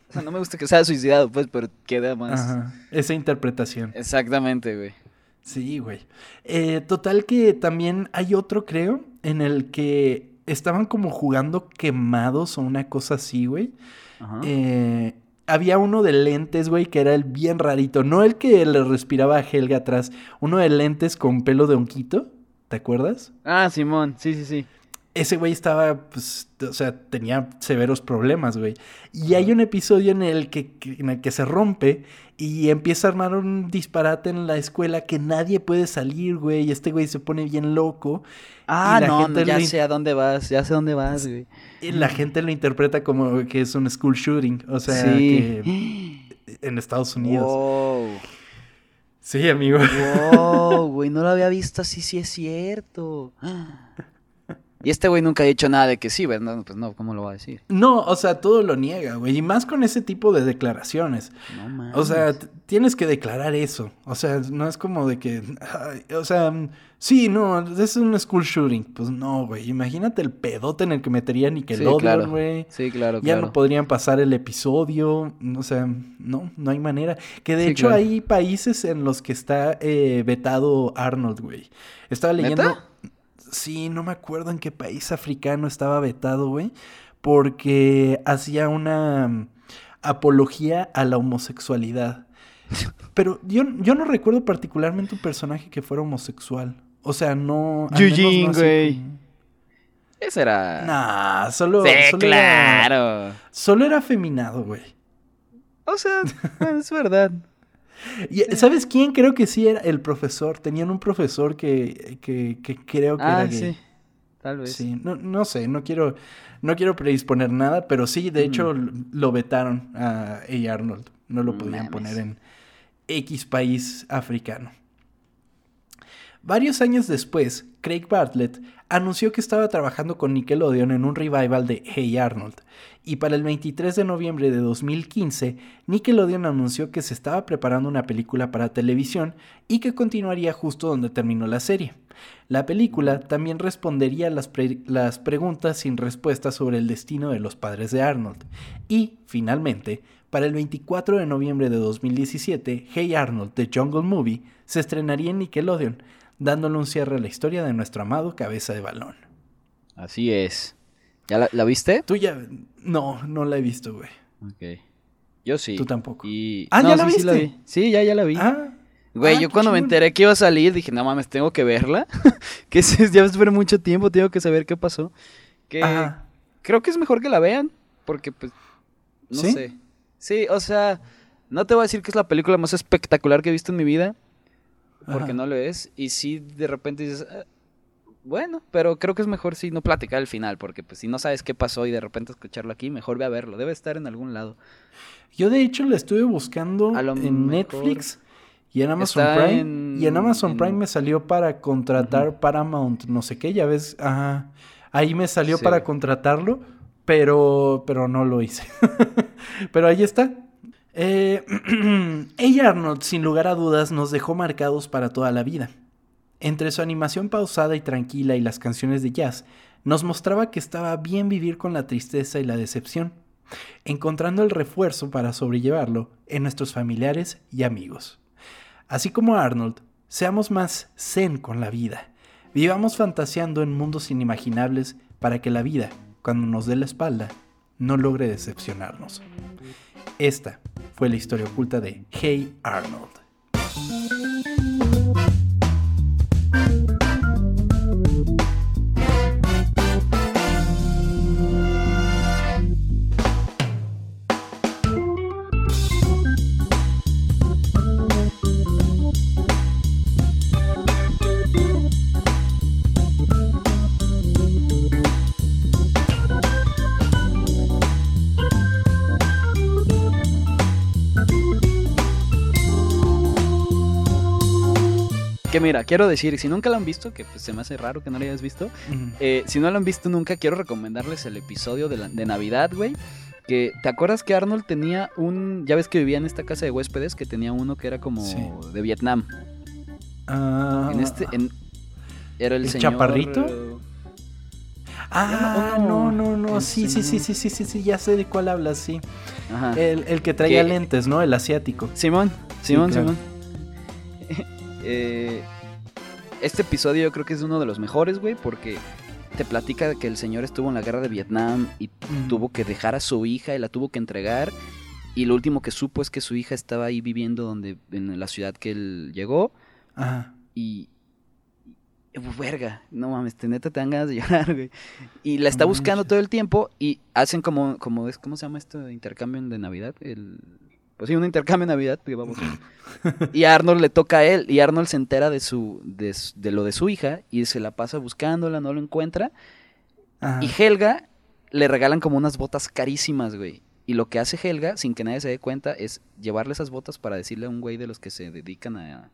O sea, no me gusta que sea suicidado, pues, pero queda más. Ajá. Esa interpretación. Exactamente, güey. Sí, güey. Eh, total que también hay otro, creo, en el que estaban como jugando quemados o una cosa así, güey. Ajá. Eh, había uno de lentes, güey, que era el bien rarito. No el que le respiraba a Helga atrás. Uno de lentes con pelo de honquito. ¿Te acuerdas? Ah, Simón, sí, sí, sí. Ese güey estaba, pues, o sea, tenía severos problemas, güey. Y hay un episodio en el que, en el que se rompe y empieza a armar un disparate en la escuela que nadie puede salir, güey. Y este güey se pone bien loco. Ah, no, gente ya lo sé a dónde vas, ya sé a dónde vas, güey. Y la gente lo interpreta como que es un school shooting. O sea, sí. que en Estados Unidos. Wow. Sí, amigo. Wow, güey, no lo había visto así, sí es cierto. Y este güey nunca ha dicho nada de que sí, ¿verdad? Pues no, ¿cómo lo va a decir? No, o sea, todo lo niega, güey. Y más con ese tipo de declaraciones. No mames. O sea, tienes que declarar eso. O sea, no es como de que. ay, o sea, mm, sí, no, es un school shooting. Pues no, güey. Imagínate el pedote en el que metería sí, claro. Nickelodeon, güey. Sí, claro, Ya claro. no podrían pasar el episodio. O sea, no, no hay manera. Que de Sí, hecho claro. hay países en los que está eh, vetado Arnold, güey. Estaba leyendo. ¿Neta? Sí, no me acuerdo en qué país africano estaba vetado, güey. Porque hacía una mm, apología a la homosexualidad. Pero yo, yo no recuerdo particularmente un personaje que fuera homosexual. O sea, no. no Eugene, güey. como- Ese era... Nah, solo. sí, solo Era, claro. solo era afeminado, güey. O sea, es verdad. Y, ¿Sabes quién? Creo que sí era el profesor. Tenían un profesor que, que, que creo que Ah, era gay. sí. Tal vez. Sí, no, no sé, no quiero, no quiero predisponer nada, pero sí, de hecho, l- lo vetaron a A. Arnold. No lo podían mames. poner en X país africano. Varios años después, Craig Bartlett anunció que estaba trabajando con Nickelodeon en un revival de Hey Arnold. Y para el 23 de noviembre de 2015, Nickelodeon anunció que se estaba preparando una película para televisión y que continuaría justo donde terminó la serie. La película también respondería las, las preguntas sin respuesta sobre el destino de los padres de Arnold. Y, finalmente, para el 24 de noviembre de 2017, Hey Arnold, The Jungle Movie, se estrenaría en Nickelodeon, dándole un cierre a la historia de nuestro amado cabeza de balón. Así es. ¿Ya la, la viste? Tú ya... No, no la he visto, güey. Ok. Yo sí. Tú tampoco. Y... Ah, ¿ya la sí, sí la viste? vi. Sí, ya, ya la vi. Ah, Güey, ah, yo cuando me enteré que iba a salir, dije, no mames, tengo que verla. que se- ya esperé mucho tiempo, tengo que saber qué pasó. Que Ajá. creo que es mejor que la vean, porque pues, no ¿Sí? sé. Sí, o sea, no te voy a decir que es la película más espectacular que he visto en mi vida, porque Ajá. no lo es. Y sí, de repente dices, "Ah, bueno, pero creo que es mejor si no platicar el final, porque pues si no sabes qué pasó y de repente escucharlo aquí, mejor ve a verlo. Debe estar en algún lado. Yo de hecho la estuve buscando A lo en Netflix y en Amazon está Prime. en- Y en Amazon en- Prime me salió para contratar Paramount, no sé qué, ya ves, ajá. Ahí me salió Sí. para contratarlo, pero, pero no lo hice. pero ahí está. Eh, ella Arnold, sin lugar a dudas, nos dejó marcados para toda la vida. Entre su animación pausada y tranquila y las canciones de jazz, nos mostraba que estaba bien vivir con la tristeza y la decepción, encontrando el refuerzo para sobrellevarlo en nuestros familiares y amigos. Así como Arnold, seamos más zen con la vida. Vivamos fantaseando en mundos inimaginables para que la vida, cuando nos dé la espalda, no logre decepcionarnos. Esta fue la historia oculta de Hey Arnold. Que mira, quiero decir, si nunca lo han visto, que pues se me hace raro que no lo hayas visto, eh, si no lo han visto nunca, quiero recomendarles el episodio de, la- de Navidad, güey. Que, ¿te acuerdas que Arnold tenía un... Ya ves que vivía en esta casa de huéspedes, que tenía uno que era como Sí. de Vietnam. Ah, En este... en- era el, ¿El señor... chaparrito? Ah, no, no, no, sí, sí, sí, sí, sí, sí, sí, ya sé de cuál hablas, sí. Ajá. El, el que traía lentes, ¿no? El asiático. Simón, Simón, claro. Simón. Eh, este episodio yo creo que es uno de los mejores, güey, porque te platica que el señor estuvo en la guerra de Vietnam y tuvo que dejar a su hija y la tuvo que entregar. Y lo último que supo es que su hija estaba ahí viviendo donde, en la ciudad que él llegó. Ajá. Y. Verga, no mames, te neta te dan ganas de llorar, güey. Y la está buscando todo el tiempo y hacen como, como es, ¿cómo se llama esto intercambio de Navidad? El, pues sí, un intercambio de Navidad, que vamos. y a Arnold le toca a él y Arnold se entera de su, de, lo de su hija y se la pasa buscándola, no lo encuentra. Ajá. Y Helga le regalan como unas botas carísimas, güey. Y lo que hace Helga, sin que nadie se dé cuenta, es llevarle esas botas para decirle a un güey de los que se dedican a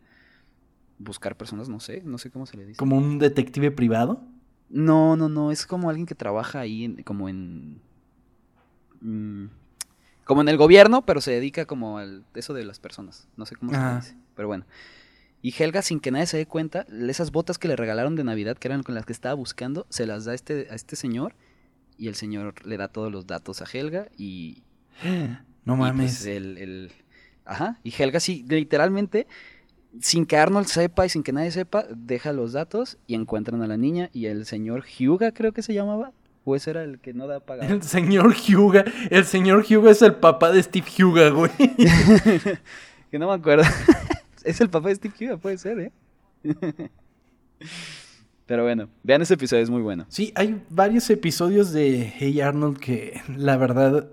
buscar personas, no sé, no sé cómo se le dice. Como un detective privado. No, no, no, es como alguien que trabaja ahí, en- como en... mm, como en el gobierno, pero se dedica como al eso de las personas. No sé cómo se Ajá. dice, pero bueno. Y Helga, sin que nadie se dé cuenta, esas botas que le regalaron de Navidad, que eran con las que estaba buscando, se las da a este, a este señor. Y el señor le da todos los datos a Helga y, No y, mames. pues, el, el- Ajá. Y Helga sí, literalmente, sin que Arnold sepa y sin que nadie sepa, deja los datos y encuentran a la niña y el señor Hyuga creo que se llamaba. O ese era el que no da pagado. El señor Hyuga. El señor Hyuga es el papá de Steve Hyuga, güey. que no me acuerdo. es el papá de Steve Hyuga, puede ser, ¿eh? Pero bueno, vean ese episodio, es muy bueno. Sí, hay varios episodios de Hey Arnold que la verdad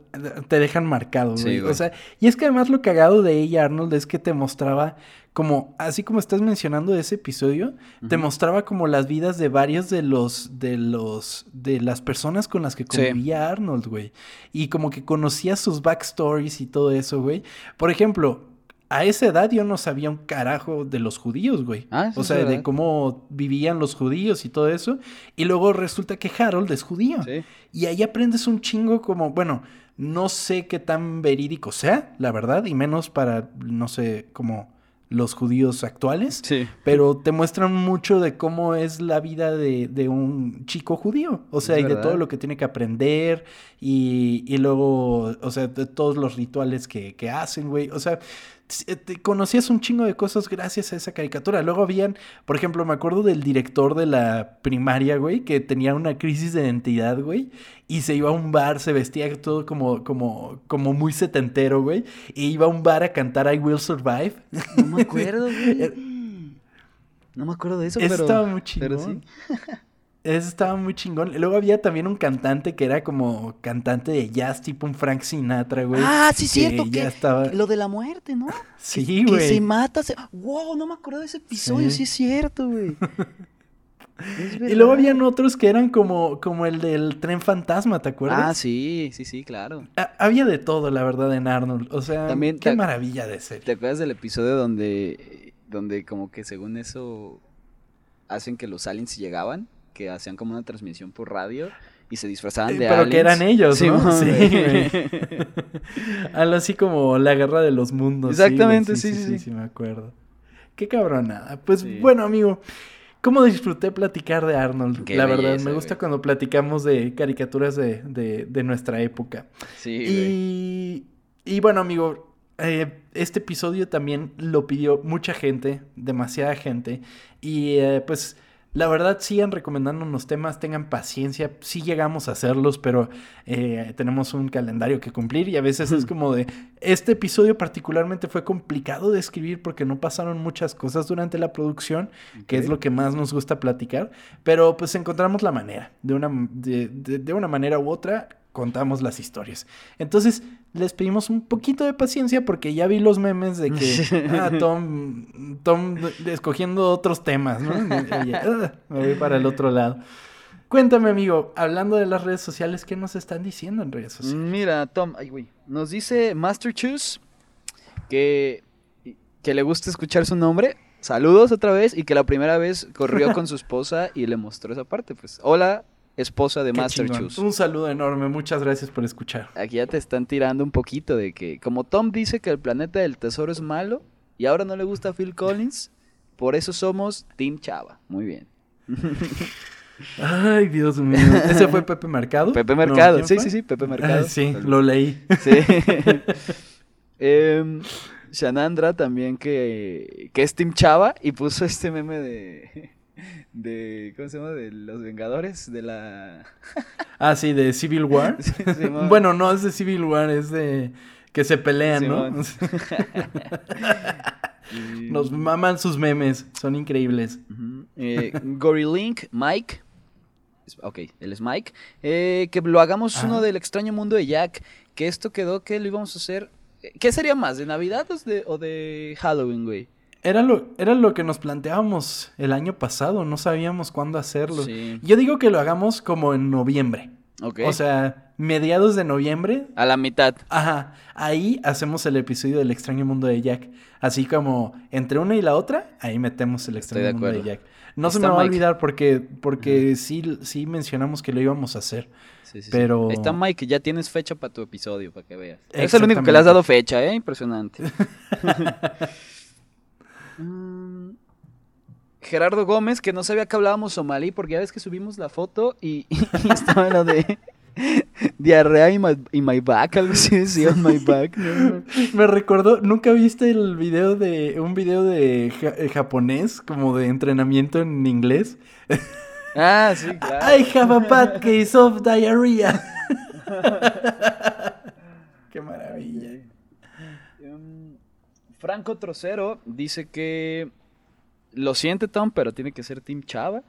te dejan marcado, Sí, güey. o sea, y es que además lo cagado de Hey Arnold es que te mostraba como, así como estás mencionando de ese episodio, te mostraba como las vidas de varios de los, de los, de las personas con las que Sí. convivía Arnold, güey. Y como que conocía sus backstories y todo eso, güey. Por ejemplo, a esa edad yo no sabía un carajo de los judíos, güey. Ah, o sea, de verdad. cómo vivían los judíos y todo eso. Y luego resulta que Harold es judío. Sí. Y ahí aprendes un chingo como, bueno, no sé qué tan verídico sea, la verdad, y menos para, no sé, como los judíos actuales. Sí. Pero te muestran mucho de cómo es la vida de, de un chico judío. O sea, y de todo lo que tiene que aprender. Y, y luego, o sea, de todos los rituales que, que hacen, güey. O sea, conocías un chingo de cosas gracias a esa caricatura. Luego habían, por ejemplo, me acuerdo del director de la primaria, güey, que tenía una crisis de identidad, güey. Y se iba a un bar, se vestía todo como, como, como muy setentero, güey. Y iba a un bar a cantar I Will Survive. No me acuerdo, güey. No me acuerdo de eso, pero... estaba muy pero chingón. sí. Eso estaba muy chingón. Luego había también un cantante que era como cantante de jazz, tipo un Frank Sinatra, güey. Ah, sí, que cierto. ya que- estaba- Lo de la muerte, ¿no? Sí, Que güey. se mata. Se... Wow, no me acuerdo de ese episodio. Sí. Sí, es cierto, güey. Y luego habían otros que eran como, como el del tren fantasma, ¿te acuerdas? Ah, sí, sí, sí, claro. Ha- Había de todo, la verdad, en Arnold. O sea, También qué maravilla de serie. ¿Te acuerdas del episodio donde, donde como que según eso hacen que los aliens llegaban? Que hacían como una transmisión por radio y se disfrazaban Eh, de pero aliens. que eran ellos, ¿no? Sí, güey. güey. Algo así como la guerra de los mundos. Exactamente, sí, sí, sí, sí. sí, me acuerdo. Qué cabronada. Pues Sí. bueno, amigo, ¿cómo disfruté platicar de Arnold? Qué la verdad, me gusta güey. cuando platicamos de caricaturas de, de- de nuestra época. Sí, güey. Y, y bueno, amigo, eh, este episodio también lo pidió mucha gente, demasiada gente. Y eh, pues la verdad sigan recomendándonos temas, tengan paciencia, sí llegamos a hacerlos, pero eh, tenemos un calendario que cumplir y a veces es como de, este episodio particularmente fue complicado de escribir porque no pasaron muchas cosas durante la producción, que es lo que más nos gusta platicar, pero pues encontramos la manera, de una, de, de- de una manera u otra contamos las historias. Entonces, les pedimos un poquito de paciencia porque ya vi los memes de que, ah, Tom, Tom escogiendo otros temas, ¿no? Ah, me voy para el otro lado. Cuéntame, amigo, hablando de las redes sociales, ¿qué nos están diciendo en redes sociales? Mira, Tom, ay, güey. Nos dice Master Choose que, que le gusta escuchar su nombre. saludos otra vez y que la primera vez corrió con su esposa y le mostró esa parte. Pues, hola, esposa de Qué Master. Choose. Un saludo enorme, muchas gracias por escuchar. Aquí ya te están tirando un poquito de que, como Tom dice que el planeta del tesoro es malo y ahora no le gusta a Phil Collins, por eso somos Team Chava. Muy bien. Ay, Dios mío. ¿Ese fue Pepe Mercado? Pepe Mercado, ¿quién sí, fue? sí, sí, Pepe Mercado. Ah, sí, lo leí. Sí. Em, Shanandra también que, que es Team Chava y puso este meme de, de ¿cómo se llama? De los Vengadores, de la... Ah, sí, de Civil War. Sí, bueno, no es de Civil War, es de que se pelean, ¿no? Y- Nos maman sus memes, son increíbles. Eh, Gorilink, Mike. es- Ok, él es Mike. eh, que lo hagamos uno del extraño mundo de Jack. Que esto quedó que lo íbamos a hacer. eh, ¿Qué sería más? ¿De Navidad o de, o de Halloween, güey? Era lo, era lo que nos planteábamos el año pasado, no sabíamos cuándo hacerlo. Sí. Yo digo que lo hagamos como en noviembre. O sea, mediados de noviembre. a la mitad. Ajá, ahí hacemos el episodio del extraño mundo de Jack. Así como entre una y la otra, ahí metemos el extraño de mundo de. Jack. No se me va a olvidar porque, porque sí, sí mencionamos que lo íbamos a hacer. Sí, sí. Pero- Está Mike, ya tienes fecha para tu episodio, para que veas. Es el único que le has dado fecha, ¿eh? Impresionante. Mm, Gerardo Gómez, que no sabía que hablábamos somalí, porque ya ves que subimos la foto y, y estaba lo de diarrea y my, y my back, algo así decía, my back. ¿no? Me recordó, ¿nunca viste el video de un video de ja- eh, japonés como de entrenamiento en inglés? Ah, sí, claro. I have a bad case of diarrhea. Qué maravilla. Um, Franco Trocero dice que lo siente Tom, pero tiene que ser Team Chava.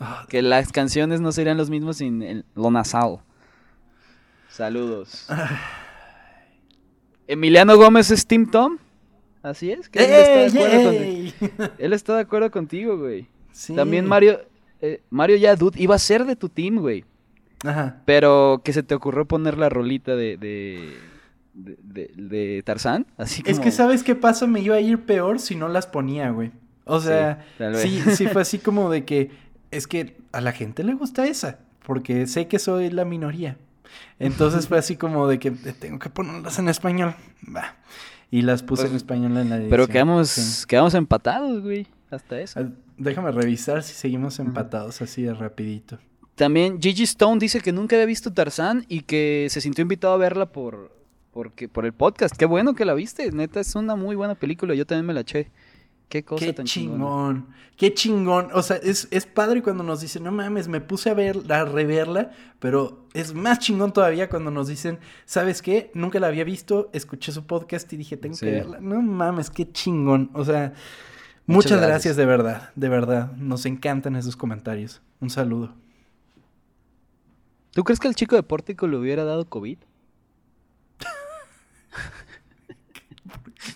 Ah, Que las canciones no serían los mismos sin el- lo nasal. Saludos. Emiliano Gómez es Team Tom. Así es. Que él, está de ¡Ey, acuerdo con- él está de acuerdo contigo, güey. Sí. También Mario, eh, Mario Yadut iba a ser de tu team, güey. Ajá. Pero que se te ocurrió poner la rolita de, de, de, de- de Tarzán. Así Es como- que, ¿sabes qué pasa? Me iba a ir peor si no las ponía, güey. O sea, Sí, sí, sí fue así como de que es que a la gente le gusta esa, porque sé que soy la minoría. Entonces fue así como de que tengo que ponerlas en español. Va. Y las puse Pues, en español en la edición. Pero quedamos, Sí. quedamos empatados, güey. Hasta eso. Ah, Déjame revisar si seguimos empatados así de rapidito. También Gigi Stone dice que nunca había visto Tarzán y que se sintió invitado a verla por, porque, por el podcast. Qué bueno que la viste. Neta, es una muy buena película. Yo también me la eché. Qué cosa Qué tan chingón, qué chingón. O sea, es, es padre cuando nos dicen, no mames, me puse a ver, a reverla, pero es más chingón todavía cuando nos dicen, ¿sabes qué? Nunca la había visto, escuché su podcast y dije, tengo Sí. que verla. No mames, qué chingón. O sea, Muchas muchas, gracias. gracias. de verdad, de verdad. Nos encantan esos comentarios. Un saludo. ¿Tú crees que el chico de Pórtico le hubiera dado COVID?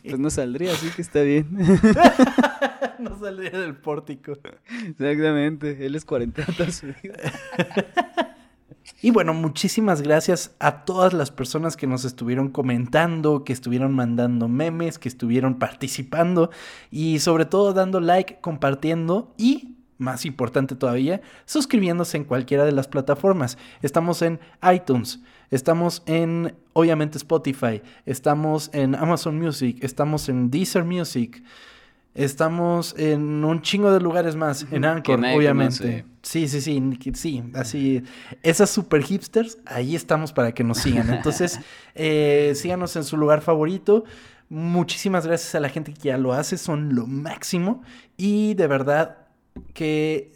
Pues no saldría, así que está bien. no saldría del pórtico. Exactamente. Él es cuarentena toda su vida. Y bueno, muchísimas gracias a todas las personas que nos estuvieron comentando, que estuvieron mandando memes, que estuvieron participando y sobre todo dando like, compartiendo y, más importante todavía, suscribiéndose en cualquiera de las plataformas. Estamos en iTunes, estamos en, obviamente, Spotify, estamos en Amazon Music, estamos en Deezer Music. Estamos en un chingo de lugares más, en Anchor, obviamente. conoce. Sí, sí, sí, sí, así. Esas super hipsters, ahí estamos para que nos sigan. Entonces, eh, síganos en su lugar favorito. Muchísimas gracias a la gente que ya lo hace, son lo máximo. Y de verdad, que,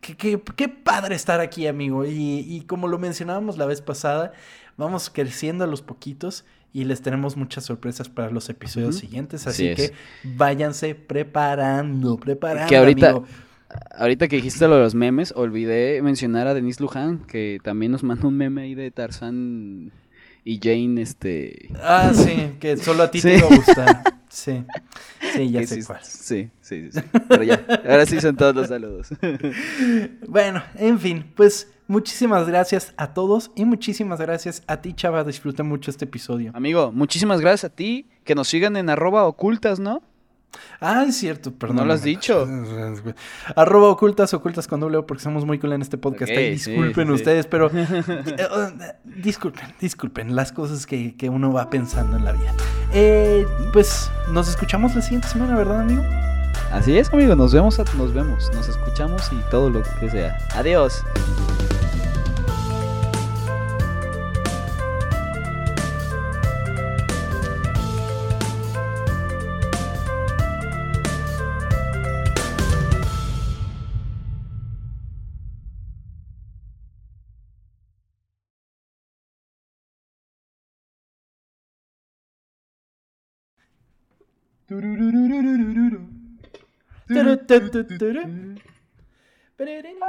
que, que- qué padre estar aquí, amigo. Y, y como lo mencionábamos la vez pasada, vamos creciendo a los poquitos y les tenemos muchas sorpresas para los episodios siguientes. Así Así es. que váyanse preparando, preparando. Que ahorita- amigo. Ahorita que dijiste lo de los memes, olvidé mencionar a Denise Luján, que también nos mandó un meme ahí de Tarzán y Jane, este... Ah, sí, que solo a ti Sí. te iba a gustar. Sí, sí, ya que sé sí, cuál. Sí, sí, sí. Pero ya, ahora sí son todos los saludos. Bueno, en fin, pues muchísimas gracias a todos y muchísimas gracias a ti, Chava. Disfruté mucho este episodio. Amigo, muchísimas gracias a ti, que nos sigan en arroba ocultas, ¿no? Ah, es cierto, perdón. No lo has dicho. Arroba ocultas, ocultas con doble porque somos muy cool en este podcast. disculpen ustedes, pero eh, disculpen, disculpen las cosas que, uno va pensando en la vida. Eh, pues nos escuchamos la siguiente semana, ¿verdad, amigo? Así es, amigo. Nos vemos, nos vemos, nos escuchamos y todo lo que sea. Adiós. But it ain't.